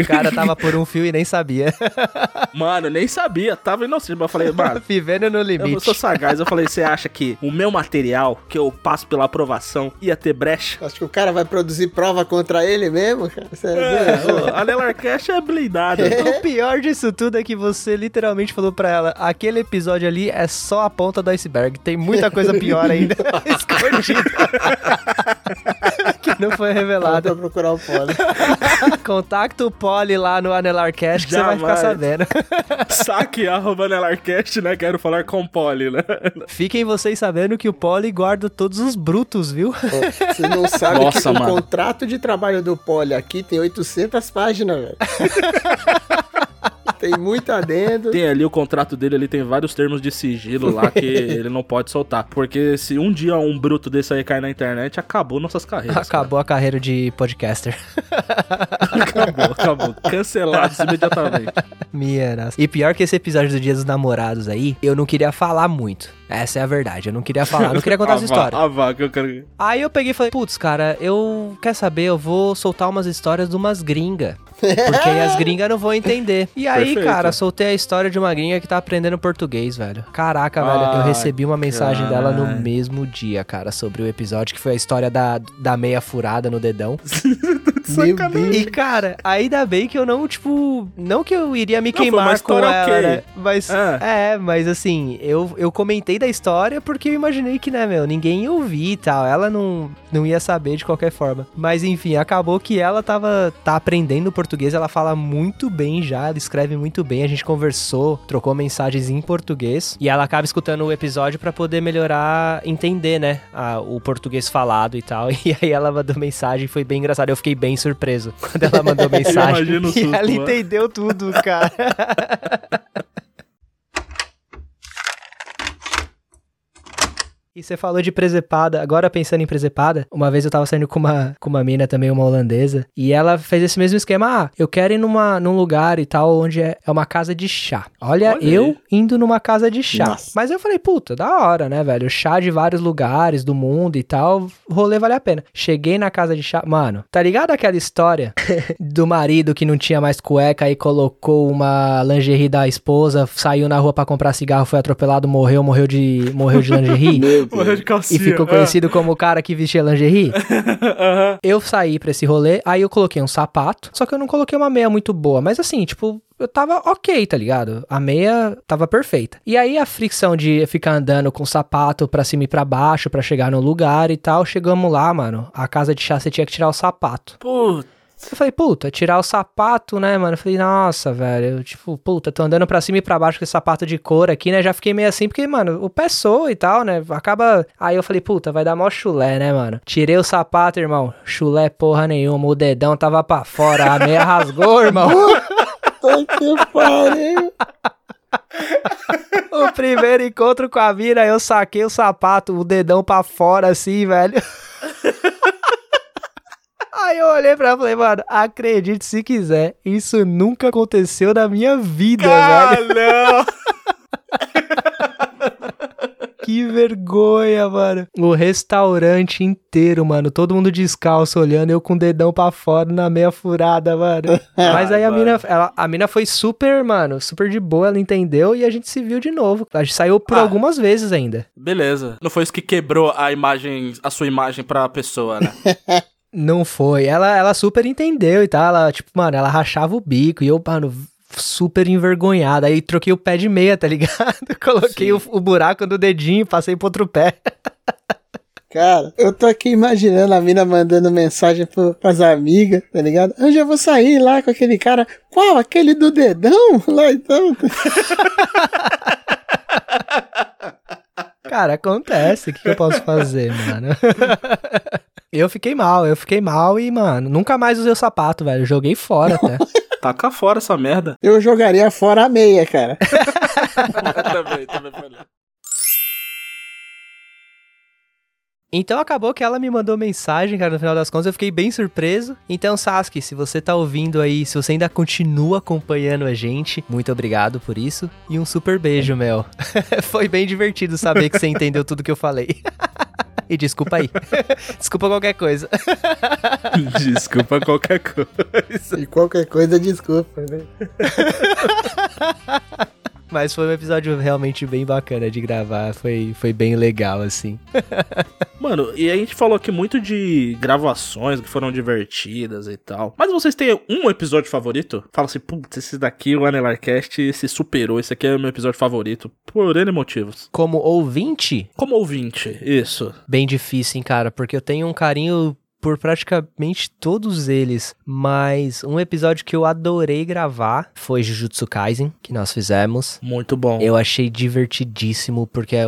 O cara tava por um fio e nem sabia. Mano, nem sabia, tava inocente, mas eu falei, mano. Vivendo no Eu limite. sou sagaz, eu falei, você acha que o meu material, que eu passo pela aprovação, ia ter brecha? Acho que o cara vai produzir prova contra ele mesmo, cara. Sério, É, a é blindada. O pior disso tudo é que você literalmente falou pra ela: aquele episódio ali é só a ponta do iceberg. Tem muita coisa pior ainda escondida. que não foi revelada. pra procurar o pole. Contacta o Poli lá no Anelarcast que você vai ficar Jamais. sabendo. Saque arroba Nelarcast, né? Quero falar com o Poli, né? Fiquem vocês sabendo que o Poli guarda todos os brutos, viu? Ô, Você não sabe Nossa, que o mano. contrato de trabalho do Poli aqui tem 800 páginas, velho. tem muito adendo. Tem ali o contrato dele, ele tem vários termos de sigilo lá que ele não pode soltar. Porque se um dia um bruto desse aí cair na internet, acabou nossas carreiras. Acabou a carreira de podcaster. cara. Acabou, acabou. Cancelados imediatamente. Minha nossa. E pior que esse episódio do Dia dos Namorados aí, eu não queria falar muito. Essa é a verdade. Eu não queria falar, eu não queria contar essa Ah, vá, história. Ah, vá, que eu quero... Aí eu peguei e falei, putz, cara, eu quer saber, eu vou soltar umas histórias de umas gringas. Porque aí as gringas não vão entender. E aí, Perfeito. cara, soltei a história de uma gringa que tá aprendendo português, velho. Caraca, velho, eu recebi uma mensagem dela no mesmo dia, cara, sobre o episódio, que foi a história da, da meia furada no dedão. Meu Deus. E, cara, ainda bem que eu não, tipo. Não que eu iria me Não, queimar com ela, ok. né? Mas. Ah. É, mas assim, eu, eu comentei da história porque eu imaginei que, né, meu, ninguém ia ouvir e tal. Ela não, não ia saber de qualquer forma. Mas enfim, acabou que ela tava tá aprendendo português, ela fala muito bem já, ela escreve muito bem. A gente conversou, trocou mensagens em português. E ela acaba escutando o episódio pra poder melhorar, entender, né, a- o português falado e tal. E aí ela mandou mensagem, foi bem engraçado. Eu fiquei bem surpreso quando ela mandou mensagem. o e susto, ela mano. entendeu tudo, cara. E você falou de presepada, agora pensando em presepada, uma vez eu tava saindo com uma, com uma mina também, uma holandesa, e ela fez esse mesmo esquema, ah, eu quero ir numa, num lugar e tal, onde é, é uma casa de chá. Olha, Olha eu aí. indo numa casa de chá. Nossa. Mas eu falei, puta, da hora, né, velho? Chá de vários lugares do mundo e tal, rolê vale a pena. Cheguei na casa de chá, mano, tá ligado aquela história do marido que não tinha mais cueca e colocou uma lingerie da esposa, saiu na rua pra comprar cigarro, foi atropelado, morreu, morreu de, morreu de lingerie? Meu Morreu Deus. de calcinha. E ficou Ah. conhecido como o cara que vestia lingerie? Aham. Eu saí pra esse rolê, aí eu coloquei um sapato, só que eu não coloquei uma meia muito boa, mas assim, tipo, eu tava ok, tá ligado? A meia tava perfeita. E aí a fricção de ficar andando com o sapato pra cima e pra baixo pra chegar no lugar e tal, chegamos lá, mano. A casa de chá você tinha que tirar o sapato. Puta. Eu falei, puta, tirar o sapato, né, mano? Eu falei, nossa, velho, eu, tipo, puta, tô andando pra cima e pra baixo com esse sapato de couro aqui, né? Já fiquei meio assim, porque, mano, o pé soa e tal, né? Acaba. Aí eu falei, puta, vai dar mó chulé, né, mano? Tirei o sapato, irmão. Chulé porra nenhuma, o dedão tava pra fora, a meia rasgou, irmão. Puta que pariu. o primeiro encontro com a mina, eu saquei o sapato, o dedão pra fora, assim, velho. Aí eu olhei pra ela e falei, mano, acredite se quiser, isso nunca aconteceu na minha vida, velho. Ah, não. que vergonha, mano. O restaurante inteiro, mano. Todo mundo descalço olhando, eu com o dedão pra fora na meia furada, mano. Mas aí a mano. mina, ela- a mina foi super, mano, super de boa, ela entendeu e a gente se viu de novo. A gente saiu por Ah. algumas vezes ainda. Beleza. Não foi isso que quebrou a imagem, a sua imagem pra pessoa, né? Não foi. Ela, ela super entendeu e tal. Ela, tipo, mano, ela rachava o bico e eu, mano, super envergonhada. Aí troquei o pé de meia, tá ligado? Coloquei o, o buraco no dedinho, passei pro outro pé. Cara, eu tô aqui imaginando a mina mandando mensagem pro, pras amigas, tá ligado? Hoje eu vou sair lá com aquele cara. Qual? Aquele do dedão? Lá então. Cara, acontece. O que, que eu posso fazer, mano? Eu fiquei mal, eu fiquei mal e, mano, nunca mais usei o sapato, velho. Joguei fora até. Taca fora essa merda. Eu jogaria fora a meia, cara. também, também foi lá. Então acabou que ela me mandou mensagem, cara, no final das contas eu fiquei bem surpreso. Então, Sasuke, se você tá ouvindo aí, se você ainda continua acompanhando a gente, muito obrigado por isso. E um super beijo, Mel. Foi bem divertido saber que você entendeu tudo que eu falei. E desculpa aí. desculpa qualquer coisa. Desculpa qualquer coisa. E qualquer coisa, desculpa, né? Mas foi um episódio realmente bem bacana de gravar, foi, foi bem legal, assim. Mano, e a gente falou aqui muito de gravações que foram divertidas e tal. Mas vocês têm um episódio favorito? Fala assim, putz, esse daqui, o Anelarcast, se superou. Esse aqui é o meu episódio favorito. Por N motivos. Como ouvinte, Como ouvinte, isso. bem difícil, hein, cara, porque eu tenho um carinho por praticamente todos eles, mas um episódio que eu adorei gravar foi Jujutsu Kaisen, que nós fizemos. Muito bom. Eu achei divertidíssimo, porque é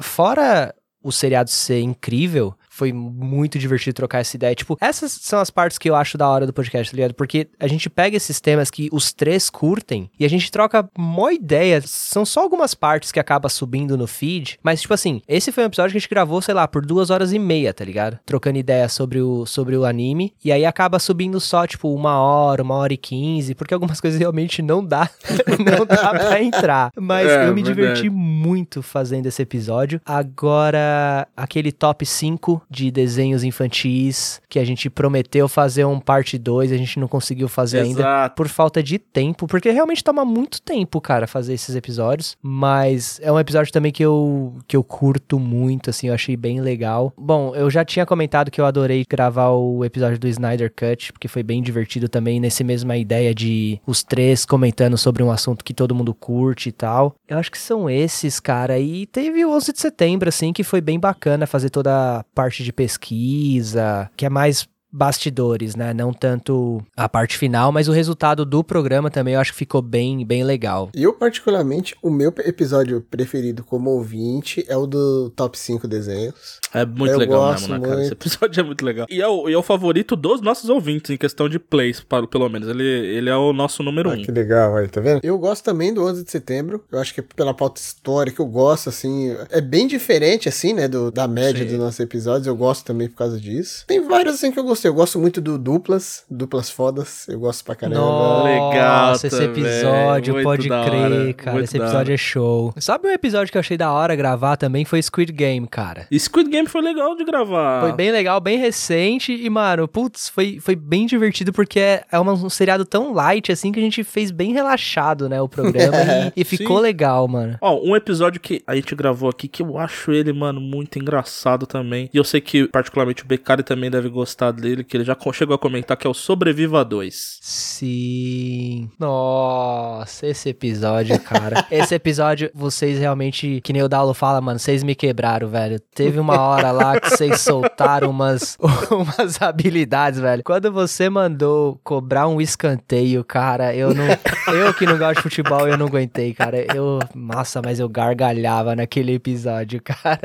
fora o seriado ser incrível, foi muito divertido trocar essa ideia. Tipo, essas são as partes que eu acho da hora do podcast, tá ligado? Porque a gente pega esses temas que os três curtem e a gente troca mó ideia. São só algumas partes que acaba subindo no feed. Mas, tipo assim, esse foi um episódio que a gente gravou, sei lá, por duas horas e meia, tá ligado? Trocando ideia sobre o, sobre o anime. E aí acaba subindo só, tipo, uma hora, uma hora e quinze. Porque algumas coisas realmente não dá. não dá pra entrar. Mas É, eu me verdade. diverti muito fazendo esse episódio. Agora, aquele top 5 de desenhos infantis que a gente prometeu fazer um parte 2, a gente não conseguiu fazer ainda Exato. por falta de tempo, porque realmente toma muito tempo, cara, fazer esses episódios, mas é um episódio também que eu que eu curto muito, assim, eu achei bem legal. Bom, eu já tinha comentado que eu adorei gravar o episódio do Snyder Cut, porque foi bem divertido também nesse mesma ideia de os três comentando sobre um assunto que todo mundo curte e tal. Eu acho que são esses, cara, e teve o 11 de setembro, assim, que foi bem bacana fazer toda a parte de pesquisa, que é mais bastidores, né? Não tanto a parte final, mas o resultado do programa também eu acho que ficou bem, bem legal. Eu, particularmente, o meu episódio preferido como ouvinte é o do top 5 desenhos. É muito Eu legal gosto mesmo, né, cara? Esse episódio é muito legal. E é o, e é o favorito dos nossos ouvintes, em questão de plays, para- pelo menos. Ele, ele é o nosso número Ah, um. que legal, aí, tá vendo? Eu gosto também do 11 de setembro. Eu acho que pela pauta histórica eu gosto, assim. É bem diferente, assim, né, do, da média Sim. dos nossos episódios. Eu gosto também por causa disso. Tem vários, assim, que eu gostei. Eu gosto muito do duplas, duplas fodas. Eu gosto pra caramba. Nossa, Legal esse também, episódio, muito pode crer, hora, cara. muito Esse episódio é show. Sabe um episódio que eu achei da hora gravar também? Foi Squid Game, cara. E Squid Game foi legal de gravar. Foi bem legal, bem recente e, mano, putz, foi, foi bem divertido porque é, é uma- um seriado tão light, assim, que a gente fez bem relaxado, né, o programa e, e ficou Sim. legal, mano. Ó, um episódio que a gente gravou aqui que eu acho ele, mano, muito engraçado também. E eu sei que, particularmente, o Beccari também deve gostar dele, que ele já chegou a comentar, que é o Sobreviva 2. Sim. Nossa, esse episódio, cara. esse episódio, vocês realmente, que nem o Daulo fala, mano, vocês me quebraram, velho. Teve uma hora lá que vocês soltaram umas, umas habilidades, velho. Quando você mandou cobrar um escanteio, cara, eu não. Eu que não gosto de futebol, eu não aguentei, cara. Eu. Nossa, mas eu gargalhava naquele episódio, cara.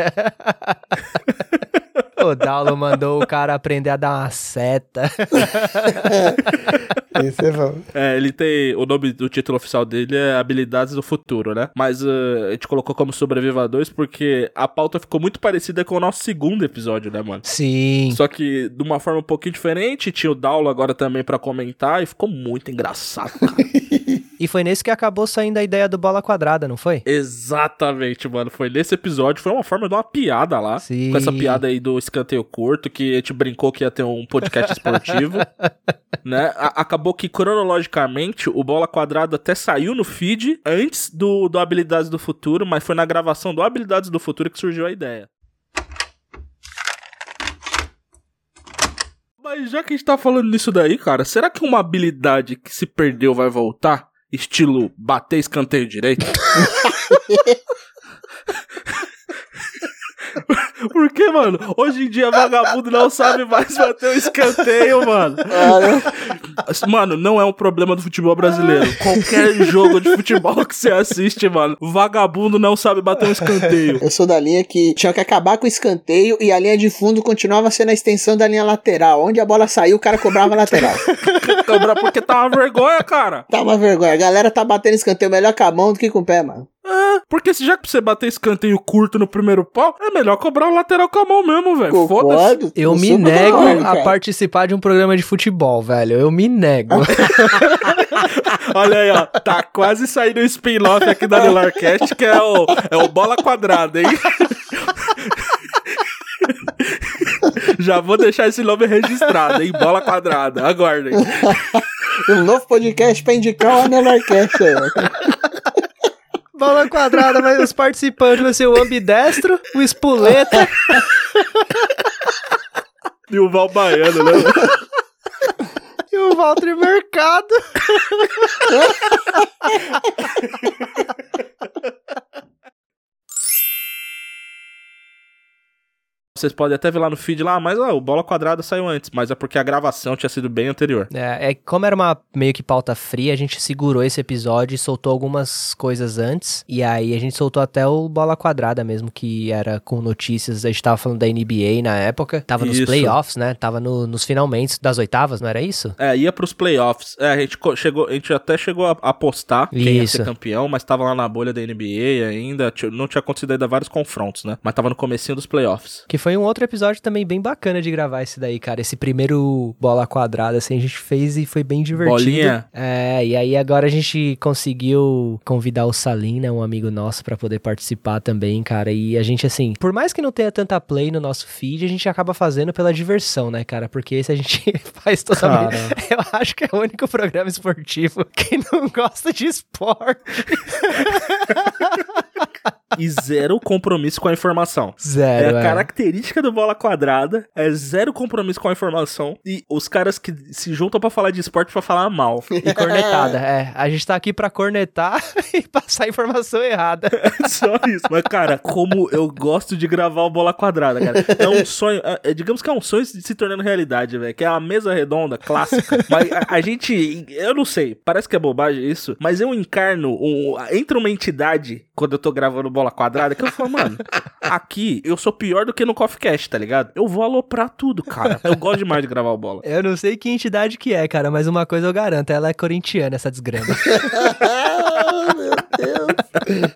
O Daulo mandou o cara aprender a dar uma seta. Isso é bom. É, ele tem. O nome do título oficial dele é Habilidades do Futuro, né? Mas uh, a gente colocou como Sobreviva 2 porque a pauta ficou muito parecida com o nosso segundo episódio, né, mano? Sim. Só que de uma forma um pouquinho diferente, tinha o Daulo agora também pra comentar e ficou muito engraçado, cara. E foi nesse que acabou saindo a ideia do bola quadrada, não foi? Exatamente, mano. Foi nesse episódio, foi uma forma de uma piada lá. Sim. Com essa piada aí do escanteio curto, que a gente brincou que ia ter um podcast esportivo. né? A- acabou que cronologicamente o Bola Quadrada até saiu no feed antes do, do Habilidades do Futuro, mas foi na gravação do Habilidades do Futuro que surgiu a ideia. Mas já que a gente tá falando nisso daí, cara, será que uma habilidade que se perdeu vai voltar? Estilo bater escanteio direito? Porque, mano, hoje em dia vagabundo não sabe mais bater o escanteio, mano. Mano, não é um problema do futebol brasileiro. Qualquer jogo de futebol que você assiste, mano, vagabundo não sabe bater um escanteio. Eu sou da linha que tinha que acabar com o escanteio e a linha de fundo continuava sendo a extensão da linha lateral. Onde a bola saiu, o cara cobrava a lateral. Cobrar porque tá uma vergonha, cara. Tá uma vergonha. A galera tá batendo escanteio melhor com a mão do que com o pé, mano. É, porque se já que você bater escanteio curto no primeiro pau, é melhor cobrar o lateral com a mão mesmo, velho. Foda-se. Eu me sou nego a participar de um programa de futebol, velho. Eu me nego. Olha aí, ó. Tá quase saindo o spin-off aqui da Nelarcast, que é o, é o Bola Quadrada, hein? Já vou deixar esse nome registrado, hein? Bola Quadrada. Aguardem. Um novo podcast pra indicar o Anelarcast aí, ó. Bola quadrada, mas os participantes vão ser o ambidestro, o espoleta. E o Val Baiano, né? e o Walter Mercado. Vocês podem até ver lá no feed lá, mas ó, o Bola Quadrada saiu antes, mas é porque a gravação tinha sido bem anterior. É, é, como era uma meio que pauta fria, a gente segurou esse episódio e soltou algumas coisas antes. E aí a gente soltou até o Bola Quadrada mesmo, que era com notícias. A gente tava falando da NBA na época. Tava nos Isso. playoffs, né? Tava no- nos finalmente das oitavas, não era isso? É, ia pros playoffs. É, a gente chegou, a gente até chegou a apostar quem ia Isso. ser campeão, mas tava lá na bolha da NBA ainda, não tinha acontecido ainda vários confrontos, né? Mas tava no comecinho dos playoffs. Que foi um outro episódio também bem bacana de gravar esse daí, cara. Esse primeiro bola quadrada, assim, a gente fez e foi bem divertido. Bolinha? É, e aí agora a gente conseguiu convidar o Salim, né, um amigo nosso, pra poder participar também, cara. E a gente, assim, por mais que não tenha tanta play no nosso feed, a gente acaba fazendo pela diversão, né, cara? Porque esse a gente faz totalmente. Eu acho que é o único programa esportivo que não gosta de esporte. E zero compromisso com a informação. Zero. é a característica do bola quadrada, é zero compromisso com a informação e os caras que se juntam pra falar de esporte pra falar mal. E cornetada, é. A gente tá aqui pra cornetar e passar informação errada. Só isso. Mas, cara, como eu gosto de gravar o Bola Quadrada, cara. É um sonho, é- é- digamos que é um sonho se se tornando realidade, velho. Que é a mesa redonda, clássica. Mas a, a gente, eu não sei, parece que é bobagem isso, mas eu encarno, um, entra uma entidade quando eu tô gravando Bola Quadrada, que eu falo, mano, aqui eu sou pior do que no Coffee Cast, tá ligado? Eu vou aloprar tudo, cara. Eu gosto demais de gravar o Bola. Eu não sei que entidade que é, cara, mas uma coisa eu garanto, ela é corintiana, essa desgrama. Ah, meu Deus.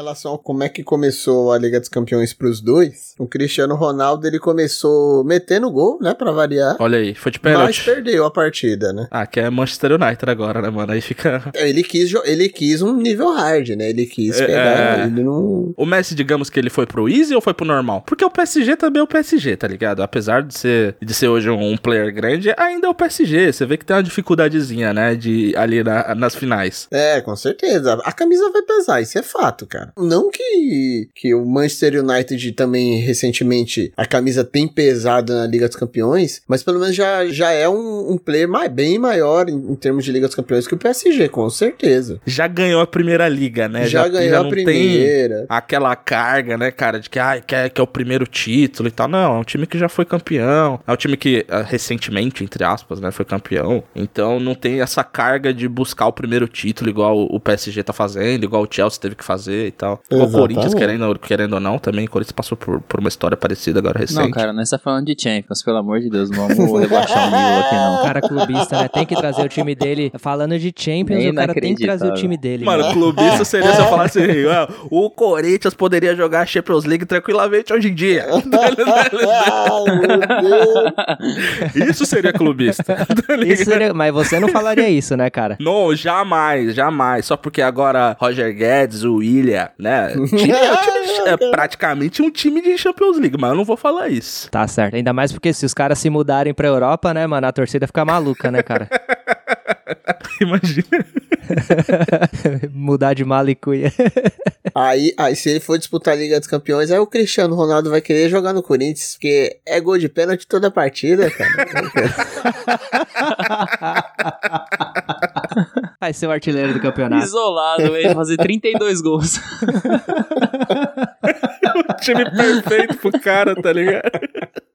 Relação a como é que começou a Liga dos Campeões pros dois, o Cristiano Ronaldo ele começou metendo gol, né, pra variar, Olha aí, foi de mas pênalti. perdeu a partida, né? Ah, que é Manchester United agora, né, mano? Aí fica. Ele quis, ele quis um nível hard, né? Ele quis É, pegar, é. ele não... O Messi, digamos que ele foi pro easy ou foi pro normal? Porque o PSG também é o PSG, tá ligado? Apesar de ser, de ser hoje um player grande, ainda é o PSG. Você vê que tem uma dificuldadezinha, né? De, ali na- nas finais. É, com certeza. A camisa vai pesar, isso é fato, cara. Não que, que o Manchester United também, recentemente, a camisa tem pesado na Liga dos Campeões, mas pelo menos já, já é um, um player mais, bem maior em, em termos de Liga dos Campeões que o PSG, com certeza. Já ganhou a primeira liga, né? já, ganhou a não tem primeira. aquela carga, né, cara, de que, ah, que, é, que é o primeiro título e tal. Não, é um time que já foi campeão. É um time que, ah, recentemente, entre aspas, né, foi campeão. Então não tem essa carga de buscar o primeiro título igual o PSG tá fazendo, igual o Chelsea teve que fazer e tal. legal. O Exatamente. Corinthians, querendo, querendo ou não, também, o Corinthians passou por, por uma história parecida agora recente. Não, cara, nós tá falando de Champions, pelo amor de Deus, não vamos rebaixar o nível aqui, não. O cara clubista, né? Tem que trazer o time dele. Falando de Champions, o cara tem que trazer o time dele. Mano, né? clubista seria se eu falasse assim, "Ah, o Corinthians poderia jogar a Champions League tranquilamente hoje em dia. Isso seria clubista. Isso seria- Mas você não falaria isso, né, cara? Não, jamais, jamais. Só porque agora Roger Guedes, o William, né? Time, é, time- é praticamente um time de Champions League, mas eu não vou falar isso. Tá certo. Ainda mais porque se os caras se mudarem pra Europa, né, mano, a torcida fica maluca, né, cara? Imagina. Mudar de mala e cuia. Aí, aí, se ele for disputar a Liga dos Campeões, aí o Cristiano Ronaldo vai querer jogar no Corinthians, porque é gol de pênalti toda a partida, cara. Vai ser o artilheiro do campeonato. Isolado, ele fazer 32 gols. O time perfeito pro cara, tá ligado?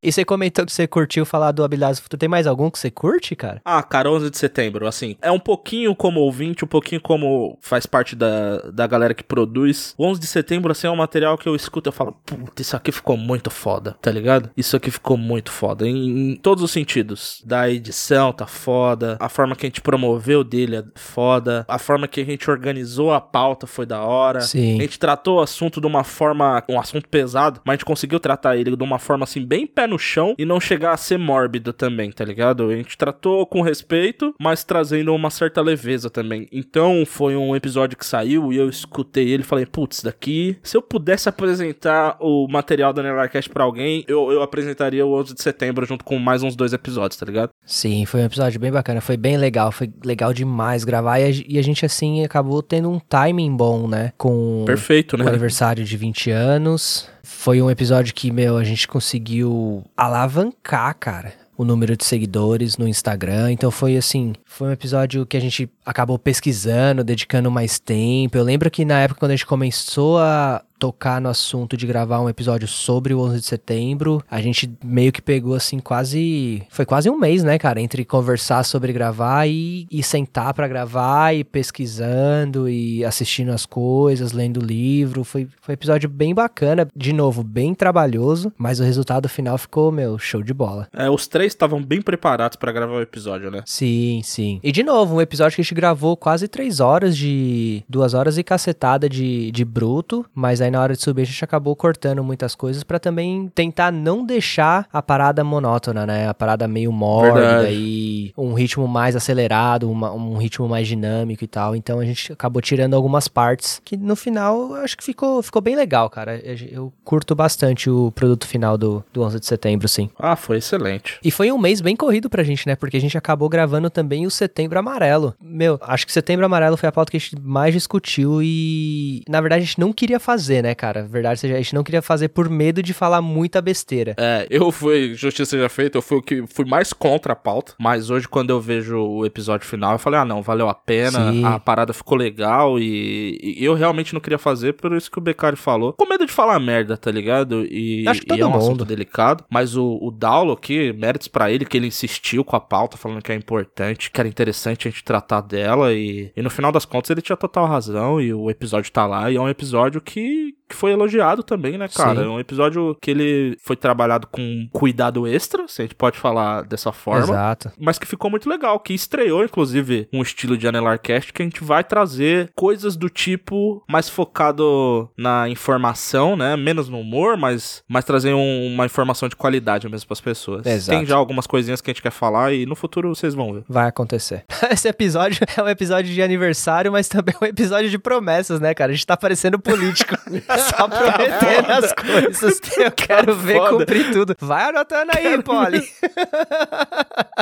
E você comentou que você curtiu falar do Habilidades do Futuro. Tem mais algum que você curte, cara? Ah, cara, 11 de setembro, assim, é um pouquinho como ouvinte, um pouquinho como faz parte da, da galera que produz. O 11 de setembro, assim, é um material que eu escuto e eu falo, puta, isso aqui ficou muito foda, tá ligado? Isso aqui ficou muito foda, em, em todos os sentidos. Da edição tá foda, a forma que a gente promoveu dele é foda, a forma que a gente organizou a pauta foi da hora. Sim. A gente tratou o assunto de uma forma, um assunto pesado, mas a gente conseguiu tratar ele de uma forma assim, bem pé no chão e não chegar a ser mórbido também, tá ligado? A gente tratou com respeito, mas trazendo uma certa leveza também. Então foi um episódio que saiu e eu escutei ele e falei, putz, daqui, se eu pudesse apresentar o material da Nelarcast pra alguém, eu, eu apresentaria o 11 de setembro junto com mais uns dois episódios, tá ligado? Sim, foi um episódio bem bacana, foi bem legal, foi legal demais gravar e a, e a gente, assim, acabou tendo um timing bom, né? Com Perfeito, o né? aniversário de 20 anos. Foi um episódio que, meu, a gente conseguiu alavancar, cara. O número de seguidores no Instagram. Então foi assim. Foi um episódio que a gente acabou pesquisando, dedicando mais tempo. Eu lembro que na época, quando a gente começou a tocar no assunto de gravar um episódio sobre o 11 de setembro, a gente meio que pegou assim quase, foi quase um mês, né, cara, entre conversar sobre gravar e, e sentar pra gravar e pesquisando e assistindo as coisas, lendo livro, foi foi um episódio bem bacana, de novo, bem trabalhoso, mas o resultado final ficou, meu, show de bola. É, os três estavam bem preparados pra gravar o episódio, né? Sim, sim. E de novo, um episódio que a gente gravou quase três horas de. duas horas e cacetada de, de bruto, mas aí na hora de subir a gente acabou cortando muitas coisas pra também tentar não deixar a parada monótona, né? A parada meio mórbida e um ritmo mais acelerado, uma- um ritmo mais dinâmico e tal. Então a gente acabou tirando algumas partes que no final eu acho que ficou, ficou bem legal, cara. Eu, eu curto bastante o produto final do, do 11 de setembro, sim. Ah, foi excelente. E foi um mês bem corrido pra gente, né? Porque a gente acabou gravando também o Setembro Amarelo. Meu, acho que Setembro Amarelo foi a pauta que a gente mais discutiu e. Na verdade, a gente não queria fazer, né, cara? Verdade seja, a gente não queria fazer por medo de falar muita besteira. É, eu fui, justiça seja feita, eu fui o que fui mais contra a pauta, mas hoje quando eu vejo o episódio final, eu falei, ah não, valeu a pena, Sim. a parada ficou legal e, e eu realmente não queria fazer, por isso que o Becari falou. Com medo de falar merda, tá ligado? E, Acho que e todo é um assunto mundo. delicado, mas o, o Daulo aqui, méritos pra ele, que ele insistiu com a pauta, falando que é importante, que era interessante a gente tratar dela e, e no final das contas ele tinha total razão e o episódio tá lá e é um episódio que, week. Que foi elogiado também, né, cara? Sim. É um episódio que ele foi trabalhado com cuidado extra, se a gente pode falar dessa forma. Exato. Mas que ficou muito legal, que estreou, inclusive, um estilo de Anelarcast que a gente vai trazer coisas do tipo mais focado na informação, né? Menos no humor, mas, mas trazer um- uma informação de qualidade mesmo pras pessoas. Exato. Tem já algumas coisinhas que a gente quer falar e no futuro vocês vão ver. Vai acontecer. Esse episódio é um episódio de aniversário, mas também é um episódio de promessas, né, cara? A gente tá parecendo político. Só prometendo as coisas. Eu quero ver foda. cumprir tudo. Vai anotando aí, Polly.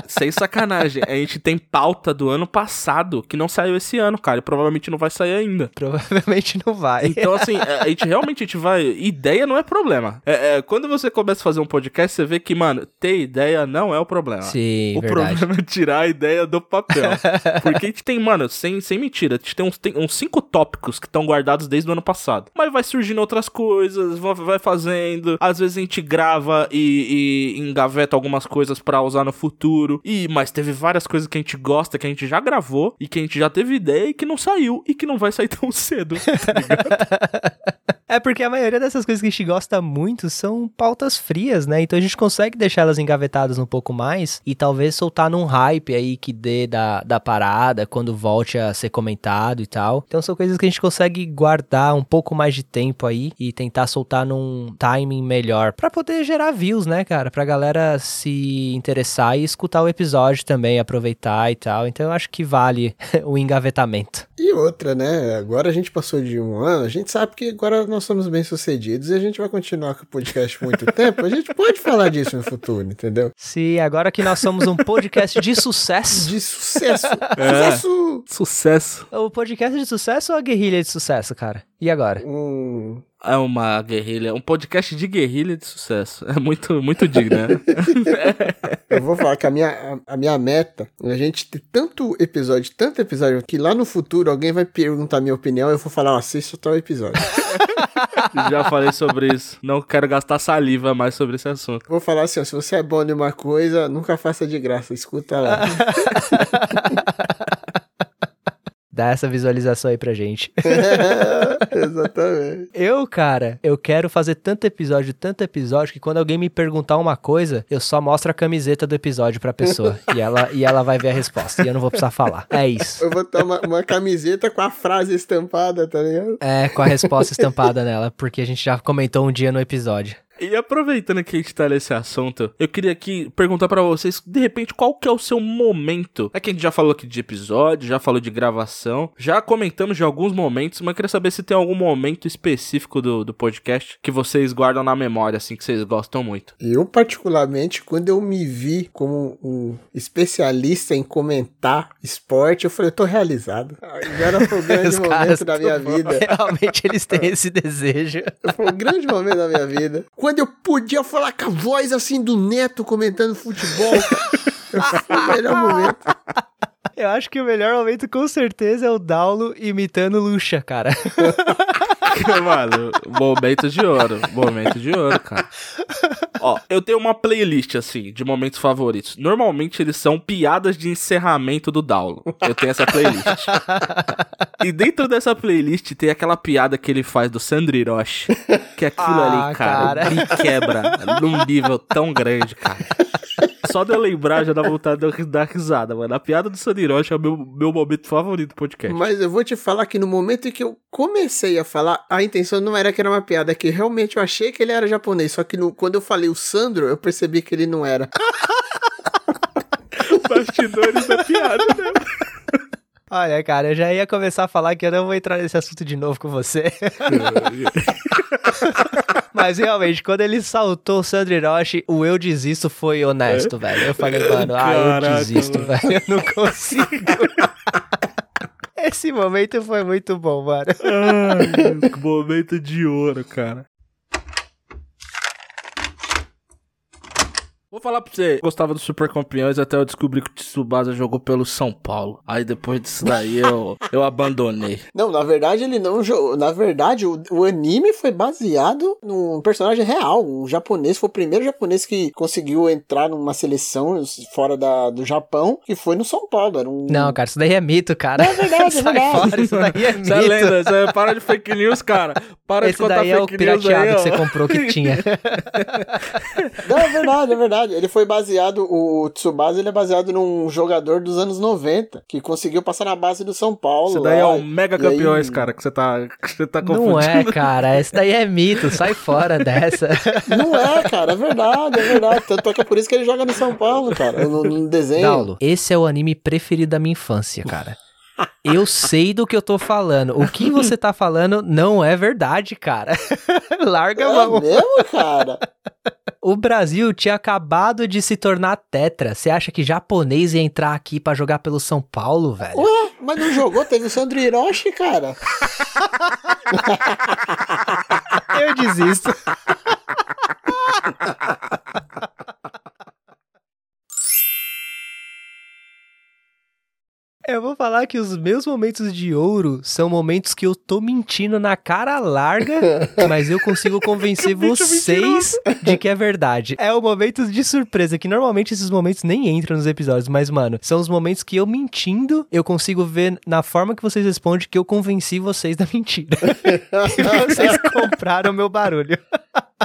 Sem sacanagem. A gente tem pauta do ano passado que não saiu esse ano, cara. E provavelmente não vai sair ainda. Provavelmente não vai. Então, assim, a gente realmente a gente vai. Ideia não é problema. É, é, quando você começa a fazer um podcast, você vê que, mano, ter ideia não é o problema. Sim, O verdade. problema é tirar a ideia do papel. Porque a gente tem, mano, sem, sem mentira, a gente tem uns, tem uns cinco tópicos que estão guardados desde o ano passado. Mas vai surgindo surgindo outras coisas, va- vai fazendo. Às vezes a gente grava e, e engaveta algumas coisas pra usar no futuro. E mas teve várias coisas que a gente gosta, que a gente já gravou e que a gente já teve ideia e que não saiu e que não vai sair tão cedo. É porque a maioria dessas coisas que a gente gosta muito são pautas frias, né? Então a gente consegue deixar elas engavetadas um pouco mais e talvez soltar num hype aí que dê da, da parada quando volte a ser comentado e tal. Então são coisas que a gente consegue guardar um pouco mais de tempo aí e tentar soltar num timing melhor pra poder gerar views, né, cara? Pra galera se interessar e escutar o episódio também, aproveitar e tal. Então eu acho que vale o engavetamento. E outra, né? Agora a gente passou de um ano, a gente sabe que agora nós somos bem sucedidos e a gente vai continuar com o podcast muito tempo. A gente pode falar disso no futuro, entendeu? Se agora que nós somos um podcast de sucesso. De sucesso. É. Sucesso. Sucesso. O podcast de sucesso ou a guerrilha de sucesso, cara? E agora? Um... É uma guerrilha, um podcast de guerrilha de sucesso. É muito, muito digno, né? Eu vou falar que a minha, a, a minha meta é a gente ter tanto episódio, tanto episódio, que lá no futuro alguém vai perguntar a minha opinião eu vou falar, ó, assista tal episódio. Já falei sobre isso. Não quero gastar saliva mais sobre esse assunto. Vou falar assim, ó, se você é bom em uma coisa, nunca faça de graça, escuta lá. Dá essa visualização aí pra gente. Exatamente. Eu, cara, eu quero fazer tanto episódio, tanto episódio, que quando alguém me perguntar uma coisa, eu só mostro a camiseta do episódio pra pessoa. e, ela, e ela vai ver a resposta. E eu não vou precisar falar. É isso. Eu vou botar uma, uma camiseta com a frase estampada, tá ligado? É, com a resposta estampada nela, porque a gente já comentou um dia no episódio. E aproveitando que a gente tá nesse assunto, eu queria aqui perguntar pra vocês, de repente, qual que é o seu momento? É que a gente já falou aqui de episódio, já falou de gravação, já comentamos de alguns momentos, mas eu queria saber se tem algum momento específico do, do podcast que vocês guardam na memória, assim, que vocês gostam muito. Eu, particularmente, quando eu me vi como um especialista em comentar esporte, eu falei, eu tô realizado. Agora foi o grande momento da minha vida. Realmente eles têm esse desejo. Foi o grande momento da minha vida. Quando eu podia falar com a voz assim do Neto comentando futebol. Foi o melhor momento. Eu acho que o melhor momento, com certeza, é o Daulo imitando Lucha, cara. Mano, momento de ouro, momento de ouro, cara. Ó, eu tenho uma playlist, assim, de momentos favoritos. Normalmente eles são piadas de encerramento do Daulo. Eu tenho essa playlist. E dentro dessa playlist tem aquela piada que ele faz do Sandro Hiroshi. Que aquilo Ah, ali, cara, cara. me quebra num nível tão grande, cara. Só de eu lembrar já dá vontade de eu dar risada, mano. A piada do Sandro Hiroshi é o meu, meu momento favorito do podcast. Mas eu vou te falar que no momento em que eu comecei a falar, a intenção não era que era uma piada, é que realmente eu achei que ele era japonês. Só que no- quando eu falei o Sandro, eu percebi que ele não era. Bastidores da piada, né? Olha, cara, eu já ia começar a falar que eu não vou entrar nesse assunto de novo com você. Mas realmente, quando ele saltou o Sandro Hiroshi, o eu desisto foi honesto, velho. Eu falei, mano, ah, eu desisto, mano. velho. Eu não consigo. Esse momento foi muito bom, mano. Ai, momento de ouro, cara. Vou falar pra você, gostava do Super Campeões até eu descobri que o Tsubasa jogou pelo São Paulo. Aí depois disso daí eu, eu abandonei. Não, na verdade ele não jogou. Na verdade, o, o anime foi baseado num personagem real. Um japonês, foi o primeiro japonês que conseguiu entrar numa seleção fora da, do Japão, que foi no São Paulo. Era um. Não, cara, isso daí é mito, cara. É verdade, é verdade. fora, isso daí é mito. Isso é lenda, isso é, para de fake news, cara. Para de Esse contar daí é o fake news pirateado aí, que você comprou que tinha. Não, é verdade, é verdade. Ele foi baseado, o Tsubasa ele é baseado num jogador dos anos 90, que conseguiu passar na base do São Paulo. Isso daí é lá. o Mega E aí- Campeões, cara, que você tá, que você tá confundindo. Não é, cara. Esse daí é mito. Sai fora dessa. Não é, cara, é verdade, é verdade. Tanto é que é por isso que ele joga no São Paulo, cara, no, no desenho. Daulo, esse é o anime preferido da minha infância, cara. Eu sei do que eu tô falando. O que você tá falando não é verdade, cara. Larga a É mão. mesmo, cara? O Brasil tinha acabado de se tornar tetra. Você acha que japonês ia entrar aqui pra jogar pelo São Paulo, velho? Ué, mas não jogou? Teve o Sandro Hiroshi, cara. Eu desisto. Eu vou falar que os meus momentos de ouro são momentos que eu tô mentindo na cara larga, mas eu consigo convencer vocês de que é verdade. É o momento de surpresa, que normalmente esses momentos nem entram nos episódios, mas, mano, são os momentos que eu mentindo, eu consigo ver na forma que vocês respondem que eu convenci vocês da mentira. e vocês compraram meu barulho.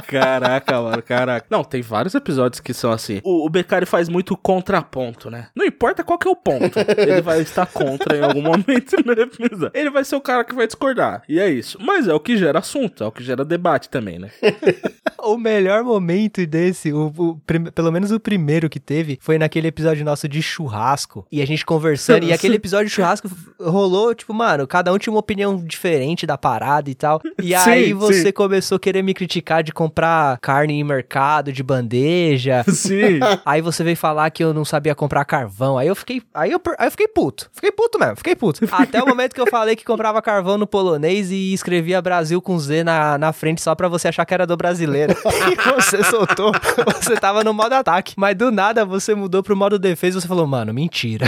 Caraca, mano, caraca. Não, tem vários episódios que são assim. O, o Beccari faz muito contraponto, né? Não importa qual que é o ponto, ele vai estar contra em algum momento no episódio. Ele vai ser o cara que vai discordar. E é isso. Mas é o que gera assunto, é o que gera debate também, né? O melhor momento desse, o, o prim- pelo menos o primeiro que teve, foi naquele episódio nosso de churrasco. E a gente conversando. e aquele episódio de churrasco rolou, tipo, mano, cada um tinha uma opinião diferente da parada e tal. E Sim, aí você sim. começou a querer me criticar de comprar carne em mercado, de bandeja. Sim. Aí você veio falar que eu não sabia comprar carvão. Aí eu fiquei. Aí eu, aí eu fiquei puto. Fiquei puto mesmo, fiquei puto. Até o momento que eu falei que comprava carvão no polonês e escrevia Brasil com Z na, na frente só pra você achar que era do brasileiro. E você soltou. Você tava no modo ataque. Mas do nada você mudou pro modo defesa e você falou, mano, mentira.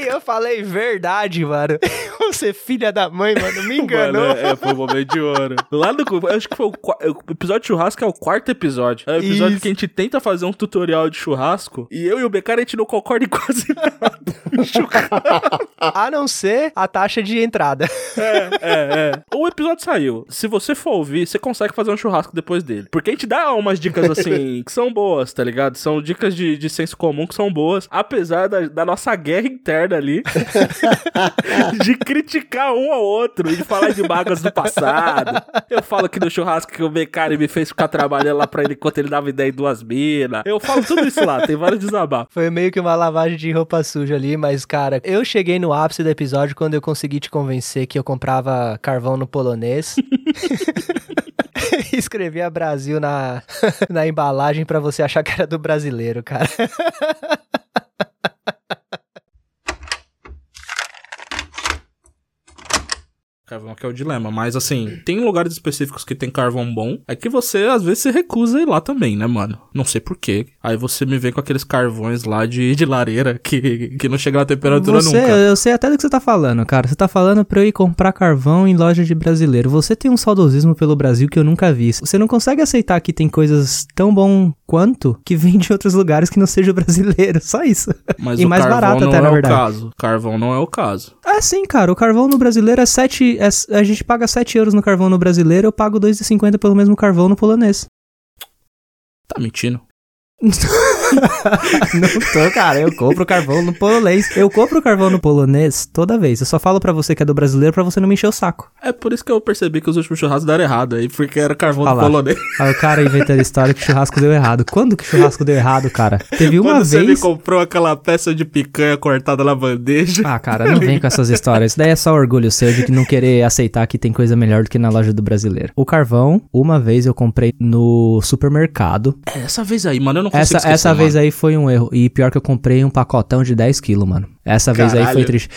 E eu falei verdade, mano. Você, filha da mãe, mano, me enganou. Mano, é, foi um momento de ouro. Lá no. eu Acho que foi o, o episódio de churrasco é o quarto episódio. É o episódio Isso. que a gente tenta fazer um tutorial de churrasco. E eu e o Beccari a gente não concorda em quase nada. A não ser a taxa de entrada. É, é. O episódio saiu. Se você for ouvir, você consegue fazer um churrasco depois dele. Porque a gente dá umas dicas assim que são boas, tá ligado? São dicas de, de senso comum que são boas. Apesar da, da nossa guerra interna ali de criticar um ao outro e de falar de mágoas do passado. Eu falo que no churrasco que o Beccari me fez ficar trabalhando lá pra ele enquanto ele dava ideia em duas minas. Eu falo tudo isso lá, tem vários desabafos. Foi meio que uma lavagem de roupa suja ali, mas, cara, eu cheguei no ápice do episódio quando eu consegui te convencer que eu comprava carvão no polonês. Escrevia Brasil na, na embalagem pra você achar que era do brasileiro, cara. Carvão que é o dilema, mas assim, tem lugares específicos que tem carvão bom, é que você às vezes se recusa a ir lá também, né, mano? Não sei porquê. Aí você me vem com aqueles carvões lá de, de lareira que, que não chega na temperatura Você, nunca. eu sei até do que você tá falando, cara. Você tá falando pra eu ir comprar carvão em loja de brasileiro. Você tem um saudosismo pelo Brasil que eu nunca vi. Você não consegue aceitar que tem coisas tão bom quanto que vem de outros lugares que não seja brasileiro. Só isso. Mas e o mais carvão barato não até, é na o verdade. caso. Carvão não é o caso. É sim, cara. O carvão no brasileiro é 7. É, a gente paga 7 euros no carvão no brasileiro, eu pago 2,50 pelo mesmo carvão no polonês. Tá mentindo. Não tô, cara. Eu compro carvão no polonês. Eu compro carvão no polonês toda vez. Eu só falo pra você que é do brasileiro pra você não me encher o saco. É por isso que eu percebi que os últimos churrascos deram errado aí, porque era carvão Ah do lá. polonês. Aí o cara inventando história que churrasco deu errado. Quando que churrasco deu errado, cara? Teve uma Quando você me vez. comprou aquela peça de picanha cortada na bandeja. Ah, cara, não vem com essas histórias. Isso daí é só orgulho seu de não querer aceitar que tem coisa melhor do que na loja do brasileiro. O carvão, uma vez eu comprei no supermercado. Essa vez aí, mano, eu não consigo Essa, essa. Vez aí foi um erro. E pior que eu comprei um pacotão de 10 quilos, mano. Essa vez aí foi Caralho. triste.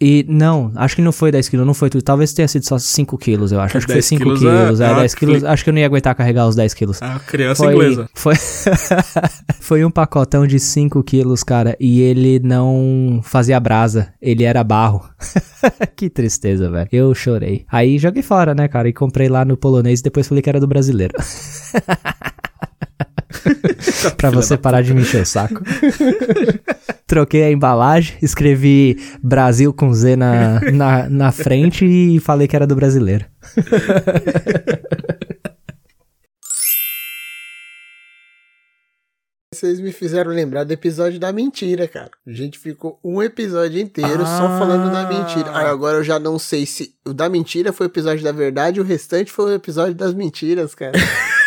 E, não, acho que não foi 10 quilos, não foi tudo. Talvez tenha sido só 5 quilos, eu acho. Acho que foi 10 5 quilos quilos. é- É, é uma 10 quilos. Acho que eu não ia aguentar carregar os 10 quilos. A criança Foi, inglesa. foi, foi um pacotão de 5 quilos, cara, e ele não fazia brasa, ele era barro. que tristeza, velho. Eu chorei. Aí joguei fora, né, cara, e comprei lá no polonês e depois falei que era do brasileiro. pra você parar de me encher o saco. Troquei a embalagem, escrevi Brasil com Z na, na, na frente e falei que era do brasileiro. Vocês me fizeram lembrar do episódio da mentira, cara. A gente ficou um episódio inteiro só falando da mentira. Aí agora eu já não sei se o da mentira foi o episódio da verdade e o restante foi o episódio das mentiras, cara.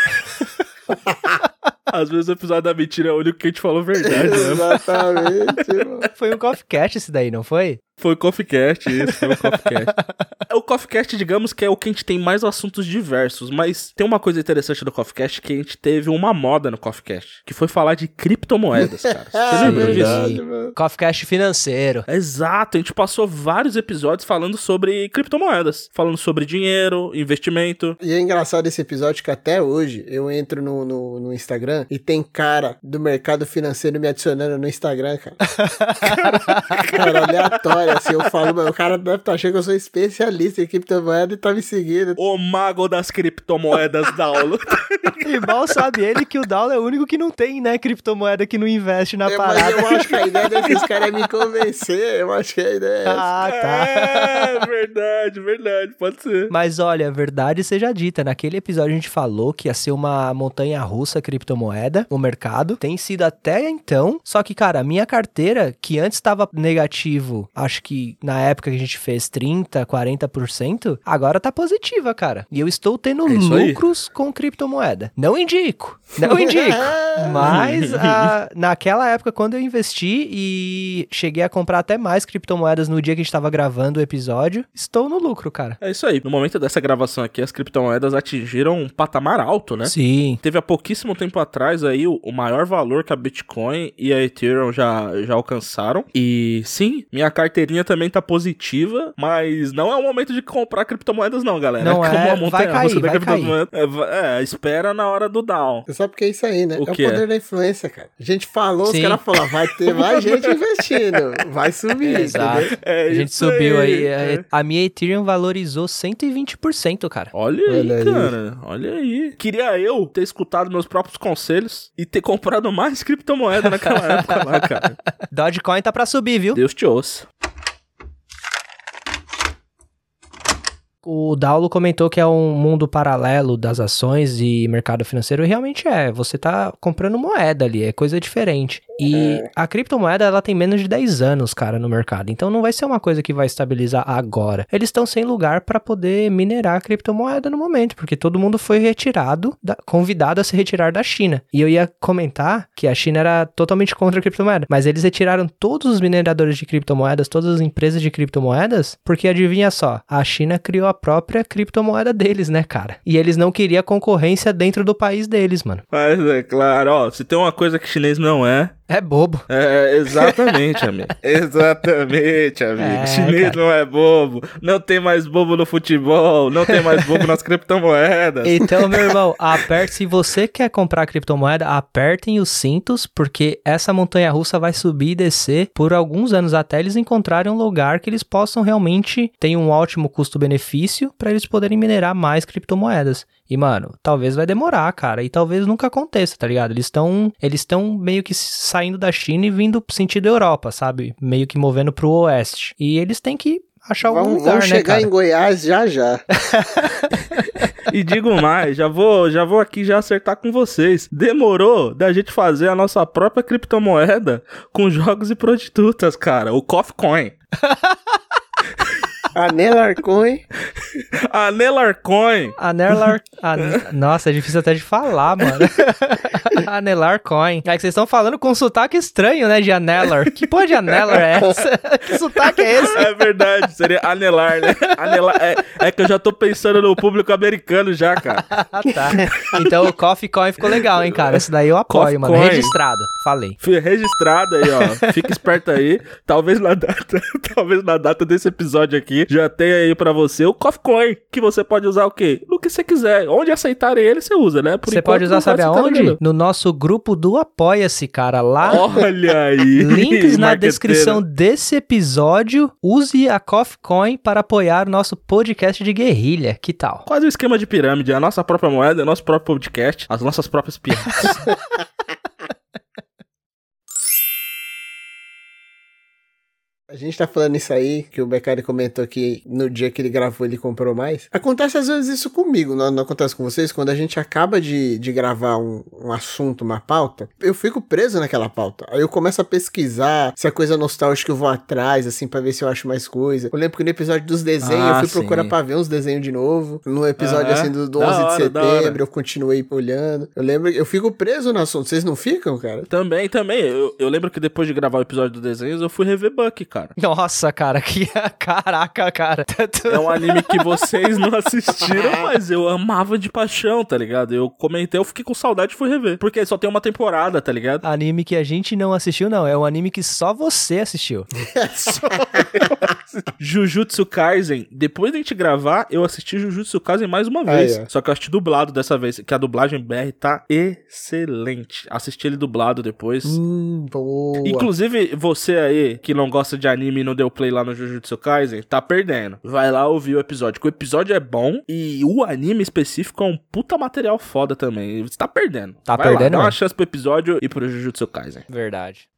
Às vezes o episódio da mentira é o único que a gente falou verdade, né? Exatamente, mano. Foi um Coffee Cat esse daí, não foi? Foi o CoffeeCast, isso, foi o CoffeeCast. o CoffeeCast, digamos que é o que a gente tem mais assuntos diversos, mas tem uma coisa interessante do CoffeeCast que a gente teve uma moda no CoffeeCast, que foi falar de criptomoedas, cara. Você lembra disso? Coffeecast financeiro. Exato, a gente passou vários episódios falando sobre criptomoedas, falando sobre dinheiro, investimento. E é engraçado esse episódio que até hoje eu entro no, no, no Instagram e tem cara do mercado financeiro me adicionando no Instagram, cara. cara, aleatório, assim, eu falo, mas o cara deve estar achando que eu sou especialista em criptomoeda e tá me seguindo. O mago das criptomoedas da aula. E mal sabe ele que o Down é o único que não tem, né, criptomoeda que não investe na É, mas parada. eu acho que a ideia desses caras é me convencer, eu acho que a ideia é essa. Ah, tá. É, verdade, verdade, pode ser. Mas olha, verdade seja dita, naquele episódio a gente falou que ia ser uma montanha russa criptomoeda, o mercado. Tem sido até então. Só que, cara, a minha carteira, que antes estava negativo, acho que na época que a gente fez 30, 40%, agora tá positiva, cara. E eu estou tendo É isso aí. lucros com criptomoeda. Não indico, não indico. Mas a- naquela época, quando eu investi e cheguei a comprar até mais criptomoedas no dia que a gente tava gravando o episódio, estou no lucro, cara. É isso aí. No momento dessa gravação aqui, as criptomoedas atingiram um patamar alto, né? Sim. Teve há pouquíssimo tempo atrás aí o, o maior valor que a Bitcoin e a Ethereum já, já alcançaram. E sim, minha carteirinha também tá positiva, mas não é o momento de comprar criptomoedas não, galera. Não como é, a vai cair, da vai criptomoeda. É, é, espera na hora do down. Você sabe o que é isso aí, né? O é o que é? poder da influência, cara. A gente falou, Sim. os caras falaram, vai ter mais gente investindo, vai subir, Exato. entendeu? É A gente isso subiu aí. é. A, minha Ethereum valorizou 120%, cara. Olha aí, Olha aí. cara. Olha aí. Queria eu ter escutado meus próprios conselhos e ter comprado mais criptomoeda naquela época lá, cara. Dogecoin tá pra subir, viu? Deus te ouça. O Daulo comentou que é um mundo paralelo das ações e mercado financeiro. E realmente é. Você tá comprando moeda ali, é coisa diferente. E a criptomoeda, ela tem menos de 10 anos, cara, no mercado. Então não vai ser uma coisa que vai estabilizar agora. Eles estão sem lugar para poder minerar a criptomoeda no momento, porque todo mundo foi retirado, da- convidado a se retirar da China. E eu ia comentar que a China era totalmente contra a criptomoeda, mas eles retiraram todos os mineradores de criptomoedas, todas as empresas de criptomoedas, porque adivinha só, a China criou a própria criptomoeda deles, né, cara? E eles não queriam concorrência dentro do país deles, mano. Mas é claro, ó, se tem uma coisa que chinês não é, É bobo. é exatamente, amigo. Exatamente, amigo. É, chinês cara. não é bobo. Não tem mais bobo no futebol, não tem mais bobo nas criptomoedas. Então, meu irmão, aperte. Se você quer comprar criptomoeda, apertem os cintos, porque essa montanha russa vai subir e descer por alguns anos até eles encontrarem um lugar que eles possam realmente ter um ótimo custo-benefício para eles poderem minerar mais criptomoedas. E, mano, talvez vai demorar, cara, e talvez nunca aconteça, tá ligado? Eles estão eles estão meio que saindo da China e vindo sentido Europa, sabe? Meio que movendo pro oeste. E eles têm que achar algum Vamos, lugar, vamos né, chegar cara? em Goiás já já. E digo mais, já vou, já vou aqui já acertar com vocês. Demorou da gente fazer a nossa própria criptomoeda com jogos e prostitutas, cara. O Coffee Coin. A Nelarcoin. A Nelarcoin. A Nelar. a- Nossa, é difícil até de falar, mano. a Nelar Coin. É que vocês estão falando com um sotaque estranho, né? De Anelar. Que porra de Anelar é essa? que sotaque é esse? É verdade, seria anelar, né? Anelar. É, é que eu já tô pensando no público americano já, cara. Ah, tá. Então o Coffee Coin ficou legal, hein, cara? Esse daí eu apoio, Coffee mano. Coin. Registrado. Falei. Fui registrado aí, ó. Fica esperto aí. Talvez na data, talvez na data desse episódio aqui já tenha aí pra você o Coffee Coin, que você pode usar o quê? No que você quiser. Onde aceitarem ele, você usa, né? Por Você enquanto, pode usar, sabe aonde? No nosso grupo do Apoia-se, cara. Lá. Olha aí. Links na descrição desse episódio. Use a Coffee Coin para apoiar o nosso podcast de guerrilha. Que tal? Quase um esquema de pirâmide. A nossa própria moeda, o nosso próprio podcast, as nossas próprias piadas. A gente tá falando isso aí, que o Beccari comentou que no dia que ele gravou ele comprou mais. Acontece às vezes isso comigo, não, não acontece com vocês? Quando a gente acaba de, de gravar um, um assunto, uma pauta, eu fico preso naquela pauta. Aí eu começo a pesquisar se é coisa nostálgica eu vou atrás, assim, pra ver se eu acho mais coisa. Eu lembro que no episódio dos desenhos Ah, eu fui procurar pra ver uns desenhos de novo. No episódio, assim, do, do Da 11 de hora, hora. setembro, eu continuei olhando. Eu lembro, eu fico preso no assunto. Vocês não ficam, cara? também, também. Eu, eu lembro que depois de gravar o episódio do desenhos, eu fui rever Buck, cara. Cara. Nossa, cara, que. Caraca, cara. É um anime que vocês não assistiram, mas eu amava de paixão, tá ligado? Eu comentei, eu fiquei com saudade e fui rever. Porque só tem uma temporada, tá ligado? Anime que a gente não assistiu, não. É um anime que só você assistiu. Jujutsu Kaisen, depois da gente gravar, eu assisti Jujutsu Kaisen mais uma vez. Aí, ó. Só que eu assisti dublado dessa vez, que a dublagem BR tá excelente. Assisti ele dublado depois. Hum, boa. Inclusive, você aí que não gosta de anime e não deu play lá no Jujutsu Kaisen, tá perdendo. Vai lá ouvir o episódio, que o episódio é bom e o anime específico é um puta material foda também. Você tá perdendo. Tá Vai lá, perdendo dá uma chance pro episódio e pro Jujutsu Kaisen. Verdade.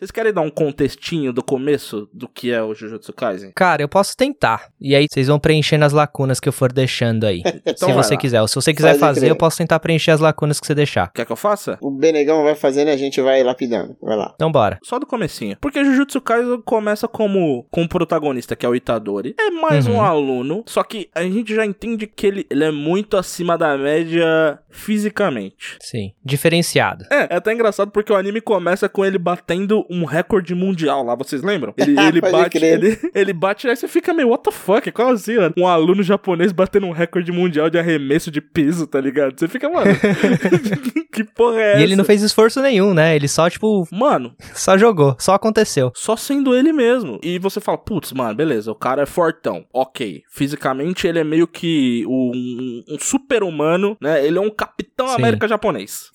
Vocês querem dar um contextinho do começo do que é o Jujutsu Kaisen? Cara, eu posso tentar. E aí vocês vão preenchendo as lacunas que eu for deixando aí. Então se você lá. quiser. Ou se você quiser Pode fazer, eu posso tentar preencher as lacunas que você deixar. Quer que eu faça? O Benegão vai fazendo e a gente vai lapidando. Vai lá. Então bora. Só do comecinho. Porque Jujutsu Kaisen começa como com o protagonista, que é o Itadori. É mais Uhum. um aluno, só que a gente já entende que ele, ele é muito acima da média fisicamente. Sim. Diferenciado. É, é até engraçado porque o anime começa com ele batendo um recorde mundial lá, vocês lembram? Ele, ele bate, ele, ele bate, aí você fica meio, what the fuck? Qual assim, mano? Um aluno japonês batendo um recorde mundial de arremesso de piso, tá ligado? Você fica, mano, que porra é essa? E ele não fez esforço nenhum, né? Ele só, tipo, Mano, só jogou. Só aconteceu. só sendo ele mesmo. E você fala, putz, mano, beleza, o cara é fortão. Ok. Fisicamente ele é meio que um, um super-humano, né? Ele é um Capitão Sim. América japonês.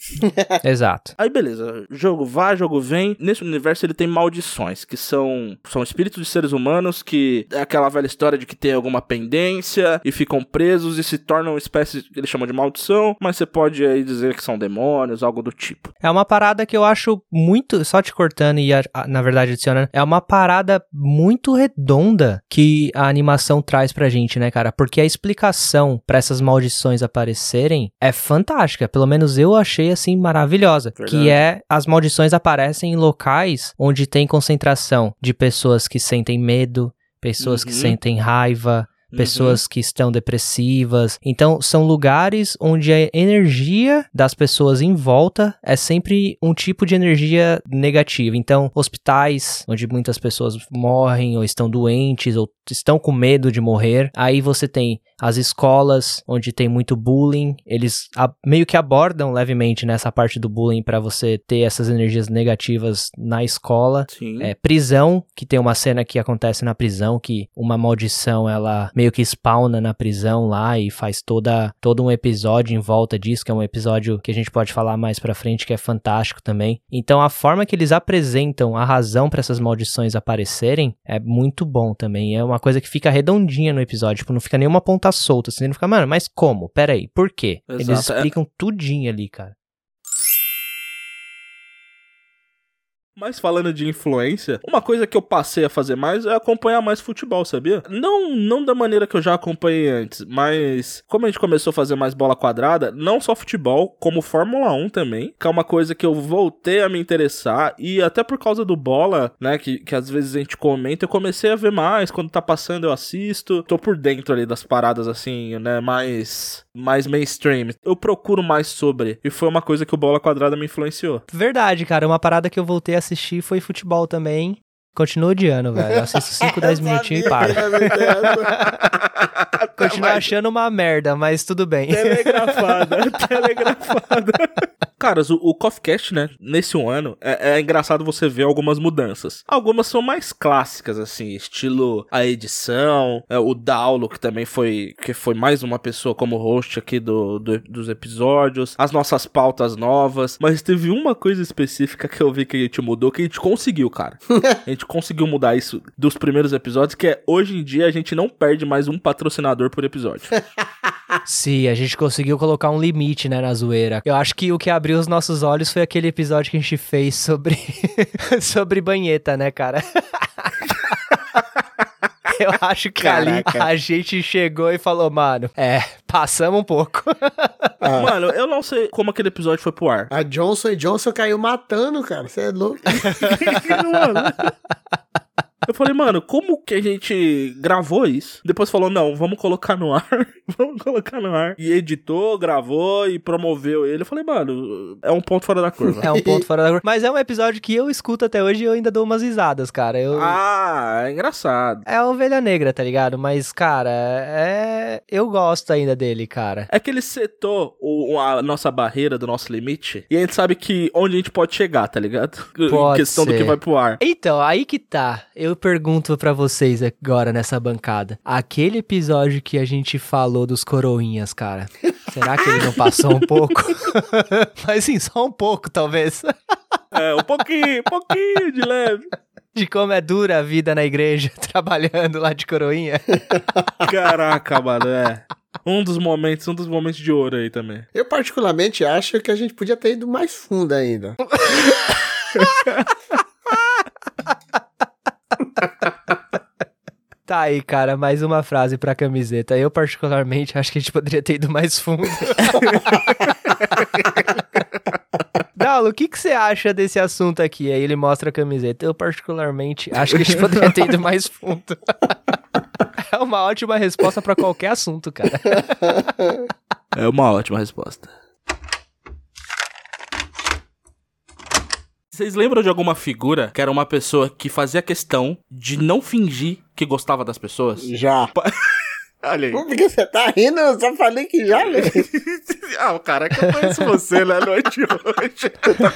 Exato. Aí beleza, jogo vai, jogo vem. Nesse universo ele tem maldições, que são, são espíritos de seres humanos que é aquela velha história de que tem alguma pendência e ficam presos e se tornam uma espécie, ele chama de maldição, mas você pode aí dizer que são demônios, algo do tipo. É uma parada que eu acho muito. Só te cortando e, na verdade, adicionando. É uma parada muito redonda que a animação traz pra gente, né, cara? Porque a explicação pra essas maldições aparecerem é fantástica. Pelo menos eu achei, assim, maravilhosa. Verdade. Que é. As maldições aparecem em locais onde tem concentração de pessoas que sentem medo, pessoas que Uhum. sentem raiva. Pessoas que estão depressivas. Então, são lugares onde a energia das pessoas em volta é sempre um tipo de energia negativa. Então, hospitais, onde muitas pessoas morrem ou estão doentes ou estão com medo de morrer. Aí você tem as escolas, onde tem muito bullying. Eles meio que abordam levemente nessa parte do bullying para você ter essas energias negativas na escola. Sim. É, prisão, que tem uma cena que acontece na prisão, que uma maldição ela meio que spawna na prisão lá e faz toda, todo um episódio em volta disso, que é um episódio que a gente pode falar mais pra frente, que é fantástico também. Então a forma que eles apresentam a razão pra essas maldições aparecerem é muito bom também. É uma coisa que fica redondinha no episódio, tipo, não fica nenhuma ponta solta, assim, não fica, mano, mas como? Pera aí, por quê? Eles Exato, é- explicam tudinho ali, cara. Mas falando de influência, uma coisa que eu passei a fazer mais é acompanhar mais futebol, sabia? Não, não da maneira que eu já acompanhei antes, mas como a gente começou a fazer mais bola quadrada, não só futebol, como Fórmula 1 também, que é uma coisa que eu voltei a me interessar e até por causa do bola, né, que, que às vezes a gente comenta, eu comecei a ver mais, quando tá passando eu assisto, tô por dentro ali das paradas assim, né, mais mais mainstream. Eu procuro mais sobre e foi uma coisa que o bola quadrada me influenciou. Verdade, cara. Uma parada que eu voltei a assistir foi futebol também. Continuo odiando, velho. Eu assisto 5, 10 minutinhos e para. Continuo achando uma merda, mas tudo bem. Telegrafada, telegrafada. Caras, o, o Coffcast, né, nesse um ano, é, é engraçado você ver algumas mudanças. Algumas são mais clássicas, assim, estilo a edição, é, o Daulo, que também foi, que foi mais uma pessoa como host aqui do, do- dos episódios, as nossas pautas novas, mas teve uma coisa específica que eu vi que a gente mudou, que a gente conseguiu, cara. a gente conseguiu mudar isso dos primeiros episódios, que é, hoje em dia, a gente não perde mais um patrocinador por episódio. Sim, a gente conseguiu colocar um limite, né, na zoeira. Eu acho que o que abriu os nossos olhos foi aquele episódio que a gente fez sobre sobre banheta, né, cara? Eu acho que ali Caraca. a gente chegou e falou, mano, é, passamos um pouco. Ah, Mano, eu não sei como aquele episódio foi pro ar. a Johnson e Johnson caiu matando, cara. Você é louco. Eu falei, mano, como que a gente gravou isso? Depois falou, não, vamos colocar no ar. vamos colocar no ar. E editou, gravou e promoveu ele. Eu falei, mano, é um ponto fora da curva. É um ponto fora da curva. Mas é um episódio que eu escuto até hoje e eu ainda dou umas risadas, cara. Eu... Ah, é engraçado. É a ovelha negra, tá ligado? Mas, cara, é. Eu gosto ainda dele, cara. É que ele setou o- a nossa barreira do nosso limite e a gente sabe que onde a gente pode chegar, tá ligado? Pode questão do ser. que vai pro ar. Então, aí que tá. Eu pergunto pra vocês agora nessa bancada. Aquele episódio que a gente falou dos coroinhas, cara. Será que ele não passou um pouco? Mas sim, só um pouco, talvez. É, um pouquinho, um pouquinho de leve. De como é dura a vida na igreja, trabalhando lá de coroinha. Caraca, mano, é. Um dos momentos, um dos momentos de ouro aí também. Eu particularmente acho que a gente podia ter ido mais fundo ainda. Tá aí, cara, mais uma frase pra camiseta. Eu, particularmente, acho que a gente poderia ter ido mais fundo. Daulo, o que, que você acha desse assunto aqui? Aí ele mostra a camiseta. Eu, particularmente, acho que a gente poderia ter ido mais fundo. é uma ótima resposta pra qualquer assunto, cara. É uma ótima resposta. Vocês lembram de alguma figura que era uma pessoa que fazia questão de não fingir que gostava das pessoas? Já. Olha aí. Por que você tá rindo? Eu só falei que já, velho. ah, o cara que eu conheço você na noite de hoje. Tá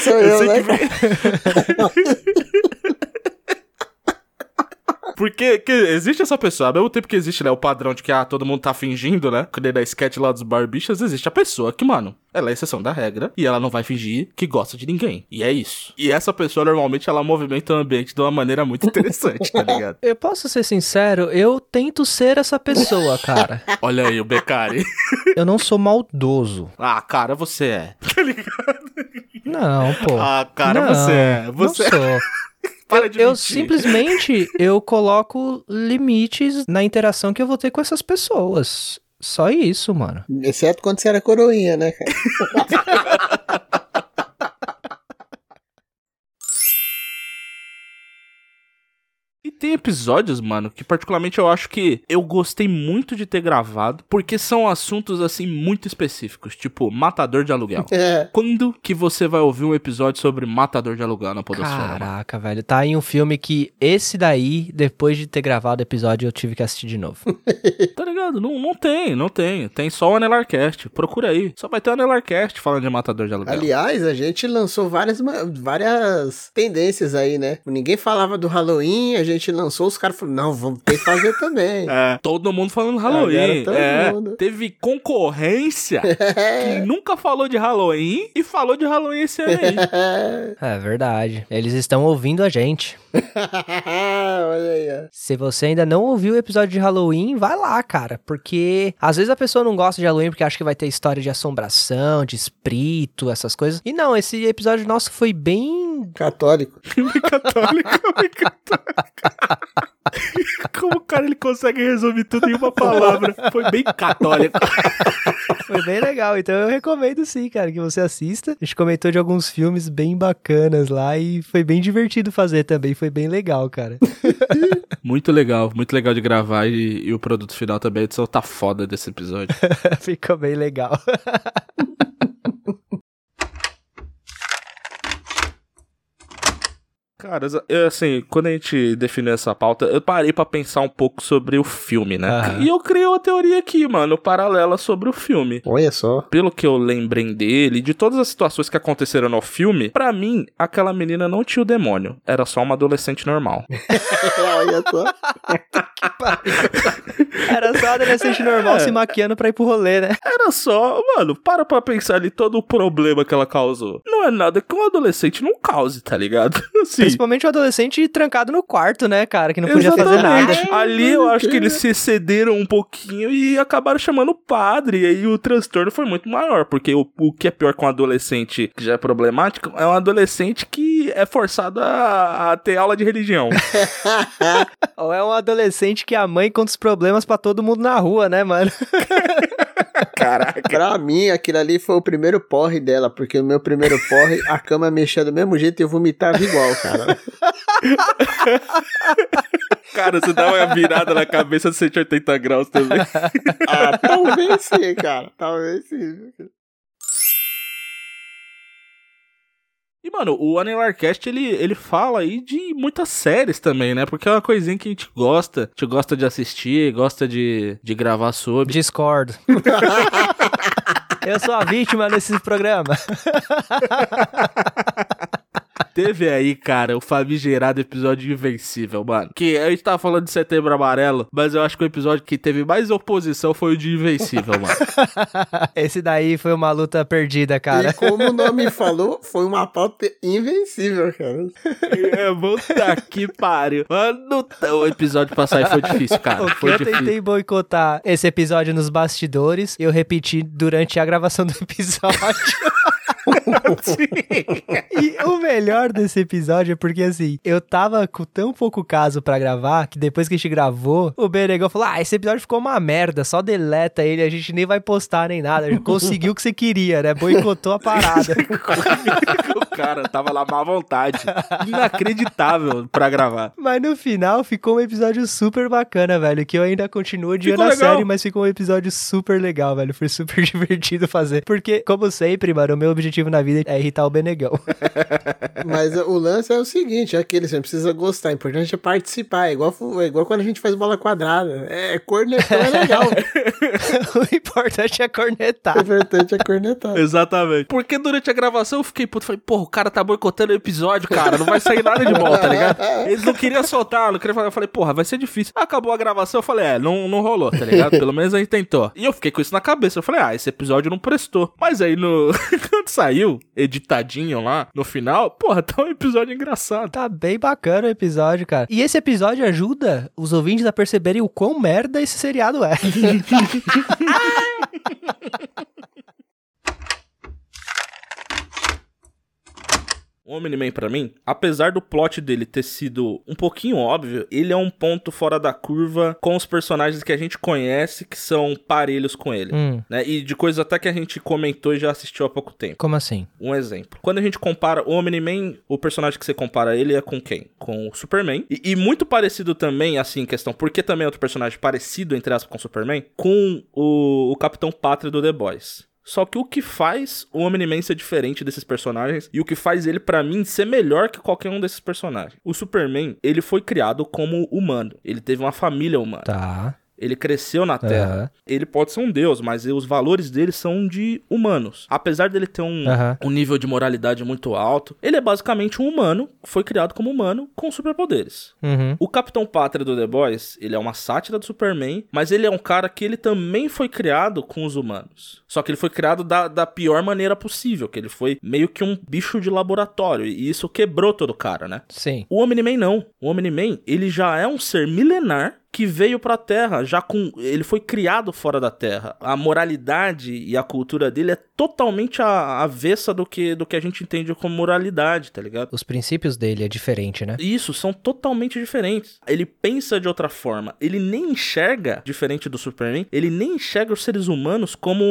sou eu, sei né, que? Porque que existe essa pessoa, ao mesmo tempo que existe, né, o padrão de que ah, todo mundo tá fingindo, né? Que nem da sketch lá dos barbichas, existe a pessoa que, mano, ela é exceção da regra e ela não vai fingir que gosta de ninguém. E é isso. E essa pessoa, normalmente, ela movimenta o ambiente de uma maneira muito interessante, tá ligado? Eu posso ser sincero, eu tento ser essa pessoa, cara. Olha aí o Becari. Eu não sou maldoso. ah, cara, você é. Tá ligado? Não, pô. Ah, cara, Não, você é. Você não sou. Para eu, de eu simplesmente eu coloco limites na interação que eu vou ter com essas pessoas. Só isso, mano. Exceto quando você era coroinha, né, cara? tem episódios, mano, que particularmente eu acho que eu gostei muito de ter gravado, porque são assuntos, assim, muito específicos, tipo Matador de Aluguel. É. Quando que você vai ouvir um episódio sobre Matador de Aluguel na podosfera? mano? Caraca, velho. Tá aí um filme que esse daí, depois de ter gravado o episódio, eu tive que assistir de novo. Tá ligado? Não, não tem, não tem. Tem só o Anelarcast. Procura aí. Só vai ter o Anelarcast falando de Matador de Aluguel. Aliás, a gente lançou várias, várias tendências aí, né? Ninguém falava do Halloween, a gente lançou, os caras falaram, não, vamos ter que fazer também. É, todo mundo falando Halloween. Agora todo é, mundo. Teve concorrência que nunca falou de Halloween e falou de Halloween esse ano aí. É verdade. Eles estão ouvindo a gente. Olha aí, ó. Se você ainda não ouviu o episódio de Halloween, vai lá, cara. Porque às vezes a pessoa não gosta de Halloween porque acha que vai ter história de assombração, de espírito, essas coisas. E não, esse episódio nosso foi bem. Católico. católico, católico. Como o cara ele consegue resolver tudo em uma palavra? Foi bem católico. Foi bem legal. Então eu recomendo sim, cara, que você assista. A gente comentou de alguns filmes bem bacanas lá e foi bem divertido fazer também. Foi bem legal, cara. Muito legal, muito legal de gravar e, e o produto final também. A edição tá foda desse episódio. Ficou bem legal. Cara, eu, assim, quando a gente definiu essa pauta, eu parei pra pensar um pouco sobre o filme, né? Aham. E eu criei uma teoria aqui, mano, paralela sobre o filme. Olha só. Pelo que eu lembrei dele, de todas as situações que aconteceram no filme, pra mim, aquela menina não tinha o demônio. Era só uma adolescente normal. Olha só. Era só adolescente normal É. se maquiando pra ir pro rolê, né? Era só, mano, para pra pensar ali todo o problema que ela causou. Não é nada que um adolescente não cause, tá ligado? Assim. Principalmente o adolescente trancado no quarto, né, cara? Que não podia fazer nada. Exatamente. Ali eu acho que eles se excederam um pouquinho e acabaram chamando o padre. E aí o transtorno foi muito maior. Porque o, o que é pior com um adolescente que já é problemático é um adolescente que é forçado a, a ter aula de religião. Ou é um adolescente que a mãe conta os problemas pra todo mundo na rua, né, mano? Caraca. Pra mim, aquilo ali foi o primeiro porre dela, porque o meu primeiro porre, a cama mexia do mesmo jeito e eu vomitava igual, cara. Cara, você dá uma virada na cabeça de 180 graus também. Ah, talvez sim, cara. Talvez sim. E, mano, o Anelarcast, ele, ele fala aí de muitas séries também, né? Porque é uma coisinha que a gente gosta. A gente gosta de assistir, gosta de, de gravar sobre. Discordo. Eu sou a vítima desse programa. Teve aí, cara, o famigerado episódio Invencível, mano. Que a gente tava falando de Setembro Amarelo, mas eu acho que o episódio que teve mais oposição foi o de Invencível, mano. Esse daí foi uma luta perdida, cara. E como o nome falou, foi uma pauta invencível, cara. é, puta que pariu. Mano, o episódio pra sair foi difícil, cara. O que Foi eu difícil. tentei boicotar esse episódio nos bastidores, eu repeti durante a gravação do episódio. e o melhor desse episódio é porque, assim, eu tava com tão pouco caso pra gravar que depois que a gente gravou, o Benegão falou: Ah, esse episódio ficou uma merda, só deleta ele, a gente nem vai postar nem nada. A gente conseguiu o que você queria, né? Boicotou a parada. o cara tava lá má vontade. Inacreditável pra gravar. Mas no final ficou um episódio super bacana, velho. Que eu ainda continuo odiando a série, mas ficou um episódio super legal, velho. Foi super divertido fazer. Porque, como sempre, mano, o meu objetivo na vida é irritar o Benegão. Mas o lance é o seguinte, é aquele, você não precisa gostar, o importante é participar, é igual, é igual quando a gente faz bola quadrada, é cornetão é legal, o importante é cornetar. o importante é cornetar. Exatamente. Porque durante a gravação eu fiquei, puto, falei, porra, o cara tá boicotando o episódio, cara, não vai sair nada de bom, tá ligado? Eles não queriam soltar, não queriam falar. Eu falei, porra, vai ser difícil. Acabou a gravação, eu falei, é, não, não rolou, tá ligado? Pelo menos a gente tentou. E eu fiquei com isso na cabeça. Eu falei, ah, esse episódio não prestou. Mas aí, no... quando saiu, editadinho lá, no final, porra, tá um episódio engraçado. Tá bem bacana o episódio, cara. E esse episódio ajuda os ouvintes a perceberem o quão merda esse seriado é. Omni-Man, pra mim, apesar do plot dele ter sido um pouquinho óbvio, ele é um ponto fora da curva com os personagens que a gente conhece que são parelhos com ele. Hum, Né? E de coisas até que a gente comentou e já assistiu há pouco tempo. como assim? Um exemplo. Quando a gente compara o Omni-Man, o personagem que você compara ele é com quem? Com o Superman. E, e muito parecido também, assim, em questão, porque também é outro personagem parecido, entre aspas, com o Superman, com o, o Capitão Pátria do The Boys. Só que o que faz o Omni-Man ser diferente desses personagens e o que faz ele, pra mim, ser melhor que qualquer um desses personagens. O Superman, ele foi criado como humano. Ele teve uma família humana. Tá. Ele cresceu na Terra. Aham. Ele pode ser um deus, mas os valores dele são de humanos. Apesar dele ter um, Aham. um nível de moralidade muito alto, ele é basicamente um humano, foi criado como humano com superpoderes. Uhum. O Capitão Pátria do The Boys, ele é uma sátira do Superman, mas ele é um cara que ele também foi criado com os humanos. Só que ele foi criado da, da pior maneira possível, que ele foi meio que um bicho de laboratório, e isso quebrou todo o cara, né? Sim. O Omni-Man não. O Omni-Man, ele já é um ser milenar que veio pra Terra, já com ele foi criado fora da Terra. A moralidade e a cultura dele é totalmente a avessa do que do que a gente entende como moralidade, tá ligado? Os princípios dele é diferente, né? Isso, são totalmente diferentes. Ele pensa de outra forma. Ele nem enxerga, diferente do Superman, ele nem enxerga os seres humanos como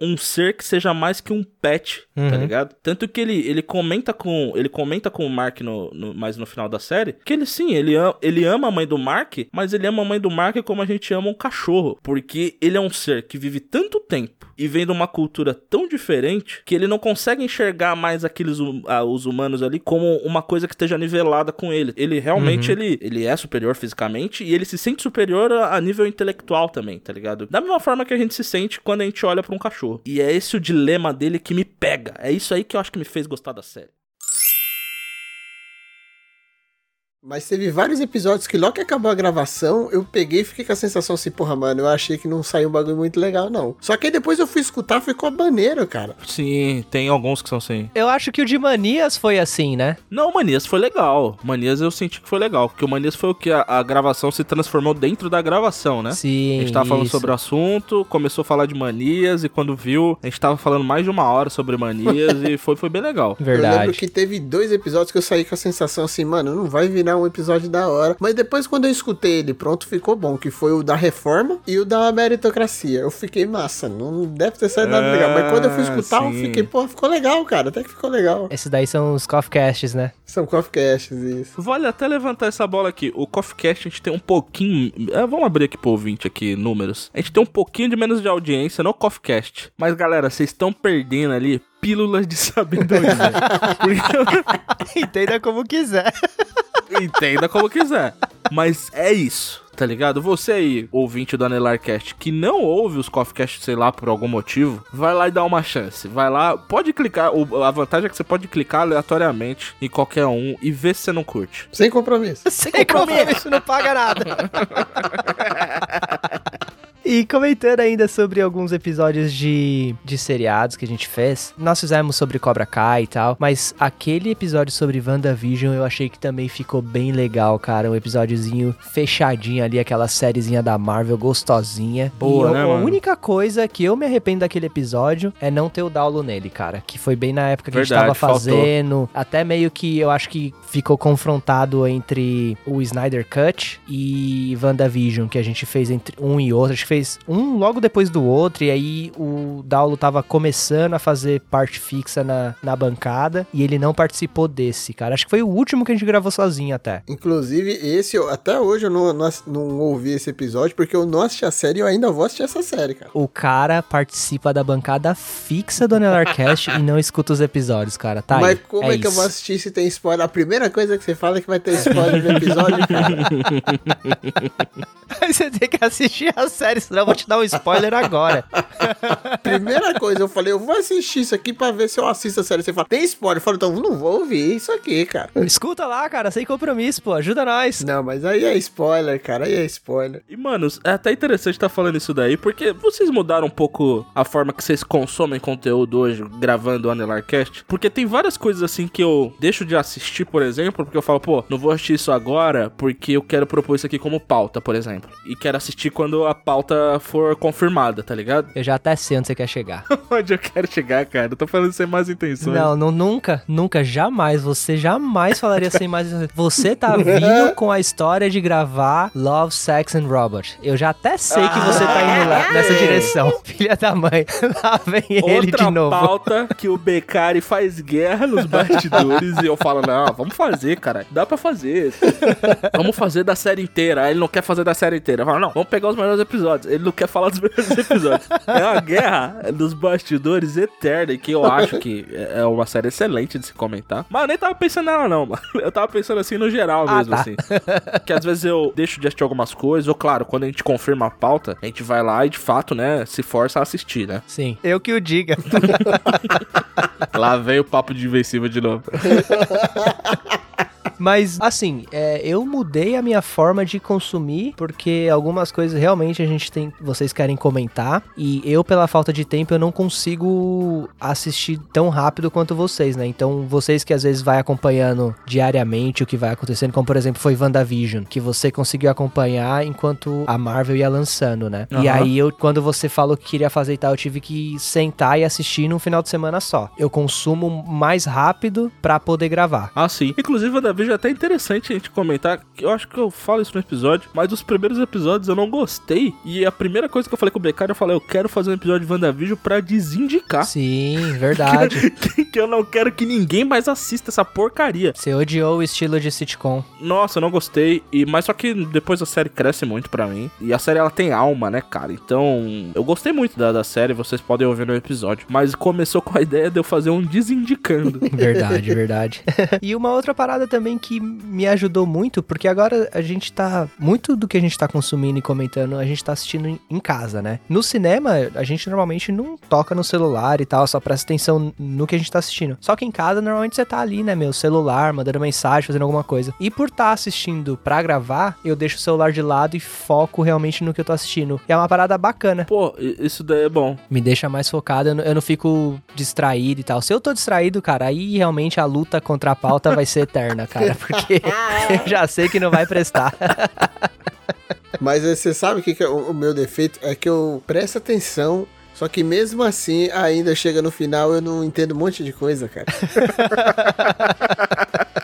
um, ser que seja mais que um pet, tá Uhum. ligado? Tanto que ele, ele comenta com ele comenta com o Mark no, no, mais no final da série que ele sim, ele, ele ama a mãe do Mark, mas ele ama a mãe do Mark como a gente ama um cachorro. Porque ele é um ser que vive tanto tempo e vem de uma cultura tão diferente que ele não consegue enxergar mais aqueles hum- ah, os humanos ali como uma coisa que esteja nivelada com ele. Ele realmente ele, ele é superior fisicamente e ele se sente superior a, a nível intelectual também, tá ligado? Da mesma forma que a gente se sente quando a gente olha pra um cachorro. E é esse o dilema dele que me pega. É isso aí que eu acho que me fez gostar da série. Mas teve vários episódios que logo que acabou a gravação, eu peguei e fiquei com a sensação assim, porra, mano, eu achei que não saiu um bagulho muito legal, não. Só que aí depois eu fui escutar, ficou maneiro, cara. Sim, tem alguns que são assim. Eu acho que o de Manias foi assim, né? Não, Manias foi legal. Manias eu senti que foi legal. Porque o Manias foi o que a, a gravação se transformou dentro da gravação, né? Sim. A gente tava falando isso. sobre o assunto, começou a falar de manias, e quando viu, a gente tava falando mais de uma hora sobre manias, e foi, foi bem legal. Eu Verdade. lembro que teve dois episódios que eu saí com a sensação assim, mano, não vai virar terminar um episódio da hora. Mas depois, quando eu escutei ele pronto, ficou bom. Que foi o da reforma e o da meritocracia. Eu fiquei, massa, não deve ter saído nada legal. Mas quando eu fui escutar, eu sim. fiquei, pô, ficou legal, cara. Até que ficou legal. Esses daí são os Coffcasts, né? São Coffeecasts, isso. Vale até levantar essa bola aqui. O CoffeeCast a gente tem um pouquinho. é, vamos abrir aqui pro ouvinte aqui, números. A gente tem um pouquinho de menos de audiência no CoffeeCast. Mas, galera, vocês estão perdendo ali pílulas de sabedoria. Porque Entenda como quiser. Entenda como quiser. Mas é isso, tá ligado? Você aí, ouvinte do Anelarcast, que não ouve os Coffeecast, sei lá, por algum motivo, vai lá e dá uma chance. Vai lá, pode clicar. o- A vantagem é que você pode clicar aleatoriamente em qualquer um e ver se você não curte. Sem compromisso. Sem compromisso, não paga nada. E comentando ainda sobre alguns episódios de, de seriados que a gente fez, nós fizemos sobre Cobra Kai e tal, mas aquele episódio sobre WandaVision eu achei que também ficou bem legal, cara. Um episódiozinho fechadinho ali, aquela sériezinha da Marvel gostosinha. Boa, e né, a, a mano? única coisa que eu me arrependo daquele episódio é não ter o Daulo nele, cara. Que foi bem na época que a Verdade, gente tava faltou. fazendo. Até meio que eu acho que ficou confrontado entre o Snyder Cut e WandaVision, que a gente fez entre um e outro. Acho que fez um logo depois do outro, e aí o Daulo tava começando a fazer parte fixa na, na bancada, e ele não participou desse, cara. Acho que foi o último que a gente gravou sozinho até. Inclusive, esse, eu- até hoje eu não, não, não ouvi esse episódio, porque eu não assisti a série e eu ainda vou assistir essa série, cara. O cara participa da bancada fixa do Anelarcast e não escuta os episódios, cara. Tá Mas aí. como é, que eu vou assistir se tem spoiler? A primeira coisa que você fala é que vai ter spoiler no episódio, cara. Aí você tem que assistir a série, senão eu vou te dar um spoiler agora. Primeira coisa, eu falei, eu vou assistir isso aqui pra ver se eu assisto a série. Você fala, tem spoiler? Eu falo, então não vou ouvir isso aqui, cara. Escuta lá, cara, sem compromisso, pô. Ajuda nós. Não, mas aí é spoiler, cara, aí é spoiler. E, mano, é até interessante estar falando isso daí, porque vocês mudaram um pouco a forma que vocês consomem conteúdo hoje, gravando o Anelarcast. Porque tem várias coisas assim que eu deixo de assistir, por exemplo, porque eu falo, pô, não vou assistir isso agora porque eu quero propor isso aqui como pauta, por exemplo. E quero assistir quando a pauta for confirmada, tá ligado? Eu já até sei onde você quer chegar. Onde eu quero chegar, cara. Eu tô falando sem mais intenções. Não, não, nunca, nunca, jamais. Você jamais falaria sem mais. Você tá vindo com a história de gravar Love, Sex and Robot. Eu já até sei que você tá indo lá nessa direção. Filha da mãe. Lá vem ele Outra de novo. pauta que o Becari faz guerra nos bastidores e eu falo, não, vamos fazer, cara. Dá pra fazer. vamos fazer da série inteira. Aí ele não quer fazer da série inteira. Eu falo, não, vamos pegar os melhores episódios. Ele não quer falar dos melhores episódios. É uma guerra dos bastidores eterna e que eu acho que é uma série excelente de se comentar. Mas eu nem tava pensando nela, não, mano. Eu tava pensando assim no geral Ah, mesmo, tá. assim. Que às vezes eu deixo de assistir algumas coisas, ou claro, quando a gente confirma a pauta, a gente vai lá e de fato, né, se força a assistir, né? Sim, eu que o diga. Lá vem o papo de invencível de novo. Mas, assim, é, eu mudei a minha forma de consumir, porque algumas coisas realmente a gente tem. Vocês querem comentar. E eu, pela falta de tempo, eu não consigo assistir tão rápido quanto vocês, né? Então, vocês que às vezes vai acompanhando diariamente o que vai acontecendo, como por exemplo foi WandaVision, que você conseguiu acompanhar enquanto a Marvel ia lançando, né? E Aham. aí, eu, quando você falou que queria fazer e tal, eu tive que sentar e assistir num final de semana só. Eu consumo mais rápido pra poder gravar. Ah, sim. Inclusive, WandaVision é até interessante a gente comentar. Eu acho que eu falo isso no episódio, mas dos primeiros episódios eu não gostei. E a primeira coisa que eu falei com o Becari, eu falei, eu quero fazer um episódio de WandaVision pra desindicar. Sim, verdade. que, que eu não quero que ninguém mais assista essa porcaria. Você odiou o estilo de sitcom. Nossa, eu não gostei. E, mas só que depois a série cresce muito pra mim. E a série ela tem alma, né, cara? Então, eu gostei muito da, da série, vocês podem ouvir no episódio. Mas começou com a ideia de eu fazer um desindicando. Verdade, verdade. e uma outra parada também que me ajudou muito, porque agora a gente tá. Muito do que a gente tá consumindo e comentando, a gente tá assistindo em- casa, né? No cinema, a gente normalmente não toca no celular e tal, só presta atenção no que a gente tá assistindo. Só que em casa, normalmente você tá ali, né, meu? Celular, mandando mensagem, fazendo alguma coisa. E por estar tá assistindo pra gravar, eu deixo o celular de lado e foco realmente no que eu tô assistindo. E é uma parada bacana. Pô, isso daí é bom. Me deixa mais focado, eu não, eu não fico distraído e tal. Se eu tô distraído, cara, aí realmente a luta contra a pauta vai ser eterna, cara, porque eu já sei que não vai prestar. Mas aí você sabe o que, que é o, o meu defeito? É que eu presto atenção, só que mesmo assim, ainda chega no final, eu não entendo um monte de coisa, cara.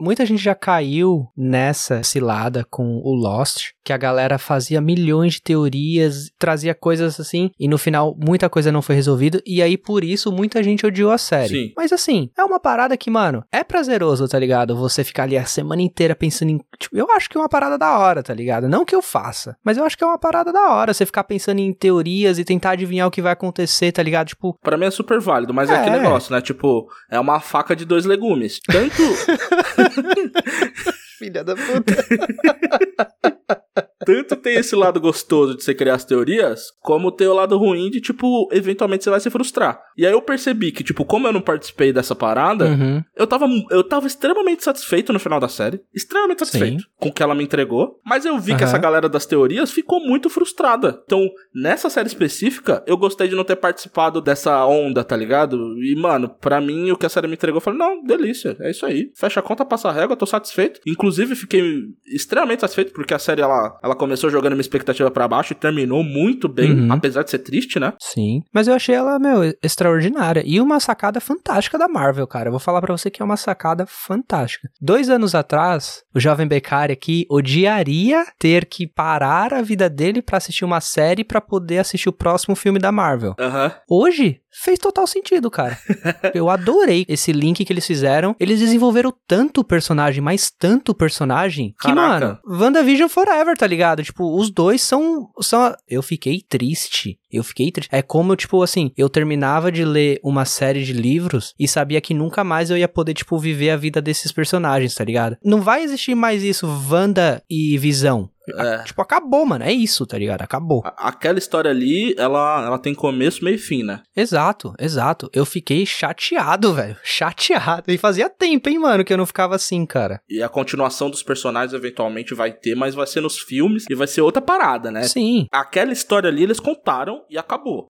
muita gente já caiu nessa cilada com o Lost, que a galera fazia milhões de teorias, trazia coisas assim, e no final muita coisa não foi resolvida, e aí por isso muita gente odiou a série. Sim. Mas assim, é uma parada que, mano, é prazeroso, tá ligado? Você ficar ali a semana inteira pensando em. Tipo, eu acho que é uma parada da hora, tá ligado? Não que eu faça, mas eu acho que é uma parada da hora você ficar pensando em teorias e tentar adivinhar o que vai acontecer, tá ligado? Tipo, Pra mim é super válido, mas é, É. aquele negócio, né? Tipo, é uma faca de dois legumes. Tanto. Filha da puta. Tanto tem esse lado gostoso de você criar as teorias, como tem o lado ruim de, tipo, eventualmente você vai se frustrar. E aí eu percebi que, tipo, como eu não participei dessa parada, uhum. eu tava, eu tava extremamente satisfeito no final da série. Extremamente satisfeito com o que ela me entregou. Mas eu vi que Aham. essa galera das teorias ficou muito frustrada. Então, nessa série específica, eu gostei de não ter participado dessa onda, tá ligado? E, mano, pra mim, o que a série me entregou, eu falei, não, delícia, é isso aí. Fecha a conta, passa a régua, tô satisfeito. Inclusive, fiquei extremamente satisfeito, porque a série, ela, ela começou jogando minha expectativa pra baixo e terminou muito bem, Uhum. apesar de ser triste, né? Sim. Mas eu achei ela, meu, extraordinária. E uma sacada fantástica da Marvel, cara. Eu vou falar pra você que é uma sacada fantástica. Dois anos atrás, o jovem Beccari aqui odiaria ter que parar a vida dele pra assistir uma série pra poder assistir o próximo filme da Marvel. Aham. Hoje, fez total sentido, cara. Eu adorei esse link que eles fizeram. Eles desenvolveram tanto personagem, mas tanto personagem, que, Caraca. mano, WandaVision Forever, tá ligado? Tipo, os dois são, são. Eu fiquei triste. Eu fiquei triste. É como, tipo, assim, eu terminava de ler uma série de livros e sabia que nunca mais eu ia poder, tipo, viver a vida desses personagens, tá ligado? Não vai existir mais isso, Wanda e Visão. É. Tipo, acabou, mano. É isso, tá ligado? Acabou. Aquela história ali, ela, ela tem começo, meio e fim, né? Exato, exato. Eu fiquei chateado, velho. Chateado. E fazia tempo, hein, mano, que eu não ficava assim, cara. E a continuação dos personagens eventualmente vai ter, mas vai ser nos filmes e vai ser outra parada, né? Sim. Aquela história ali eles contaram e acabou.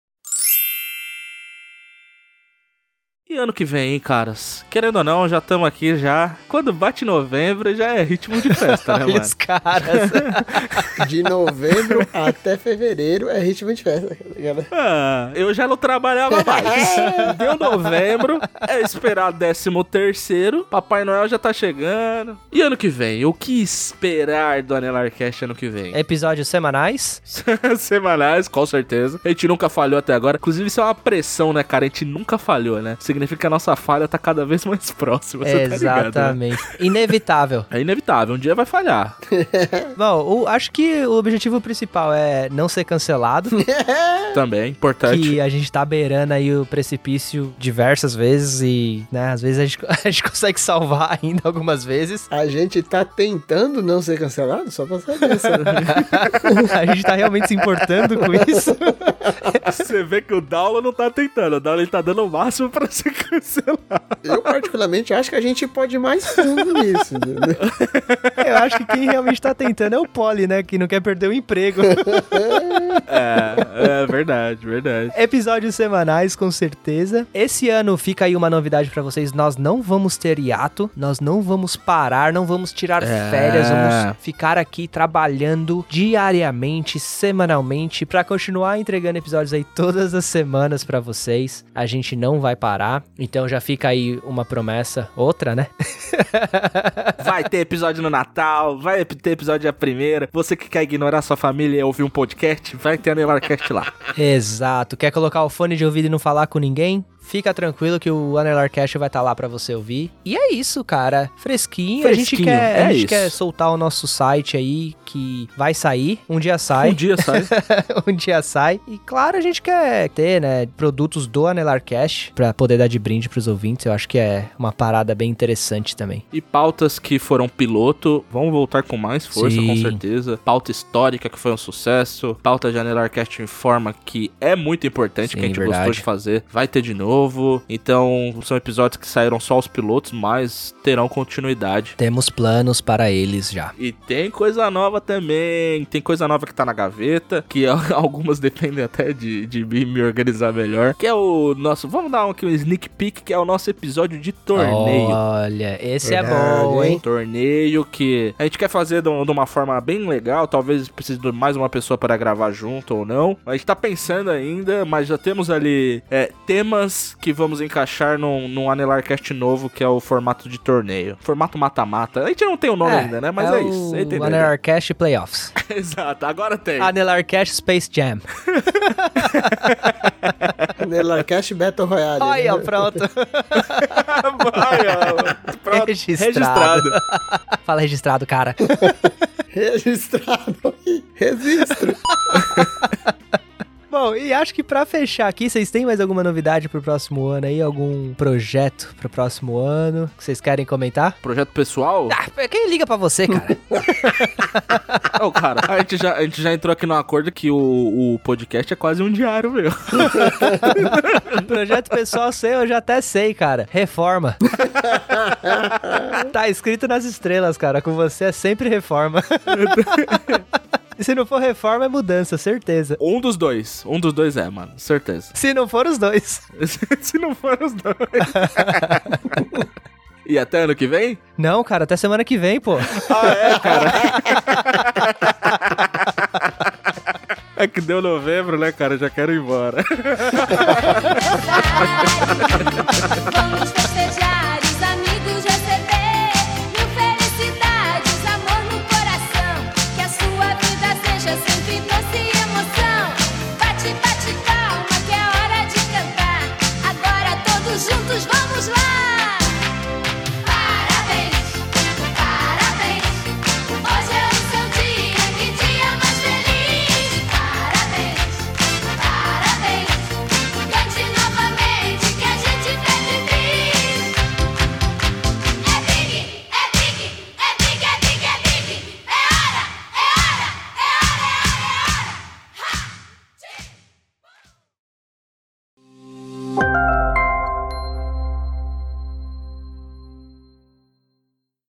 E ano que vem, hein, caras? Querendo ou não, já estamos aqui já. Quando bate novembro, já é ritmo de festa, né, Olha mano? os caras. De novembro até fevereiro é ritmo de festa, tá ligado? Ah, eu já não trabalhava mais. Deu novembro, é esperar décimo terceiro, Papai Noel já tá chegando. E ano que vem, o que esperar do Anelarcast ano que vem? Episódios semanais. Semanais, com certeza. A gente nunca falhou até agora. Inclusive, isso é uma pressão, né, cara? A gente nunca falhou, né? Significa que a nossa falha tá cada vez mais próxima. Você tá ligado, né? Exatamente. Inevitável. É inevitável, um dia vai falhar. Bom, o- acho que o objetivo principal é não ser cancelado. Também, importante. que a gente tá beirando aí o precipício diversas vezes e, né, às vezes a gente, a gente consegue salvar ainda algumas vezes. A gente tá tentando não ser cancelado, só pra saber. sabe? a gente tá realmente se importando com isso. Você vê que o Daulo não tá tentando. O Daulo ele tá dando o máximo pra ser cancelado. Eu, particularmente, acho que a gente pode ir mais fundo nisso. entendeu? Eu acho que quem realmente tá tentando é o Poli, né? Que não quer perder o emprego. É, é verdade, verdade. Episódios semanais, com certeza. Esse ano fica aí uma novidade pra vocês. Nós não vamos ter hiato, nós não vamos parar, não vamos tirar É. férias, vamos ficar aqui trabalhando diariamente, semanalmente, pra continuar entregando episódios aí todas as semanas pra vocês. A gente não vai parar, então já fica aí uma promessa, outra, né? Vai ter episódio no Natal, vai ter episódio dia primeira. Você que quer ignorar sua família e ouvir um podcast, vai ter Anelarcast lá. Exato. Quer colocar o fone de ouvido e não falar com ninguém? Fica tranquilo que o Anelarcast vai estar lá pra você ouvir. E é isso, cara. Fresquinho. A gente, Fresquinho, quer, é a gente quer soltar o nosso site aí, que vai sair. Um dia sai. Um dia sai. um dia sai. E claro, a gente quer ter, né, produtos do Anelarcast pra poder dar de brinde pros ouvintes. Eu acho que é uma parada bem interessante também. E pautas que foram piloto, vão voltar com mais força, Sim. com certeza. Pauta histórica, que foi um sucesso. Pauta de Anelarcast Informa, que é muito importante, Sim, que a gente verdade. gostou de fazer. Vai ter de novo. Então, são episódios que saíram só os pilotos, mas terão continuidade. Temos planos para eles já. E tem coisa nova também. Tem coisa nova que tá na gaveta. Que algumas dependem até de, de mim me organizar melhor. Que é o nosso. Vamos dar um, aqui um sneak peek, que é o nosso episódio de torneio. Olha, esse é Verdade, bom, hein? Torneio que a gente quer fazer de de uma forma bem legal. Talvez precise de mais uma pessoa para gravar junto ou não. A gente tá pensando ainda, mas já temos ali é, temas que vamos encaixar num, num Anelarcast novo, que é o formato de torneio. Formato mata-mata. A gente não tem o nome ainda, né? Mas é, isso. o Entendeu? Anelarcast Playoffs. Exato, agora tem. Anelarcast Space Jam. Nelarcast Battle Royale. Aí, ó, né? pronto. Vai, ó. Pronto, Registrado. Fala registrado, cara. Registrado. Registro. Bom, e acho que pra fechar aqui, vocês têm mais alguma novidade pro próximo ano aí? Algum projeto pro próximo ano que vocês querem comentar? Projeto pessoal? Ah, quem liga pra você, cara? Ô, cara, a gente, já, a gente já entrou aqui no acordo que o, o podcast é quase um diário, meu. Projeto pessoal seu, eu já até sei, cara. Reforma. tá escrito nas estrelas, cara. Com você é sempre reforma. E se não for reforma, é mudança, certeza. Um dos dois. Um dos dois é, mano. Certeza. Se não for os dois. Se não for os dois. e até ano que vem? Não, cara, até semana que vem, pô. Ah, é, cara. É que deu novembro, né, cara? Já quero ir embora.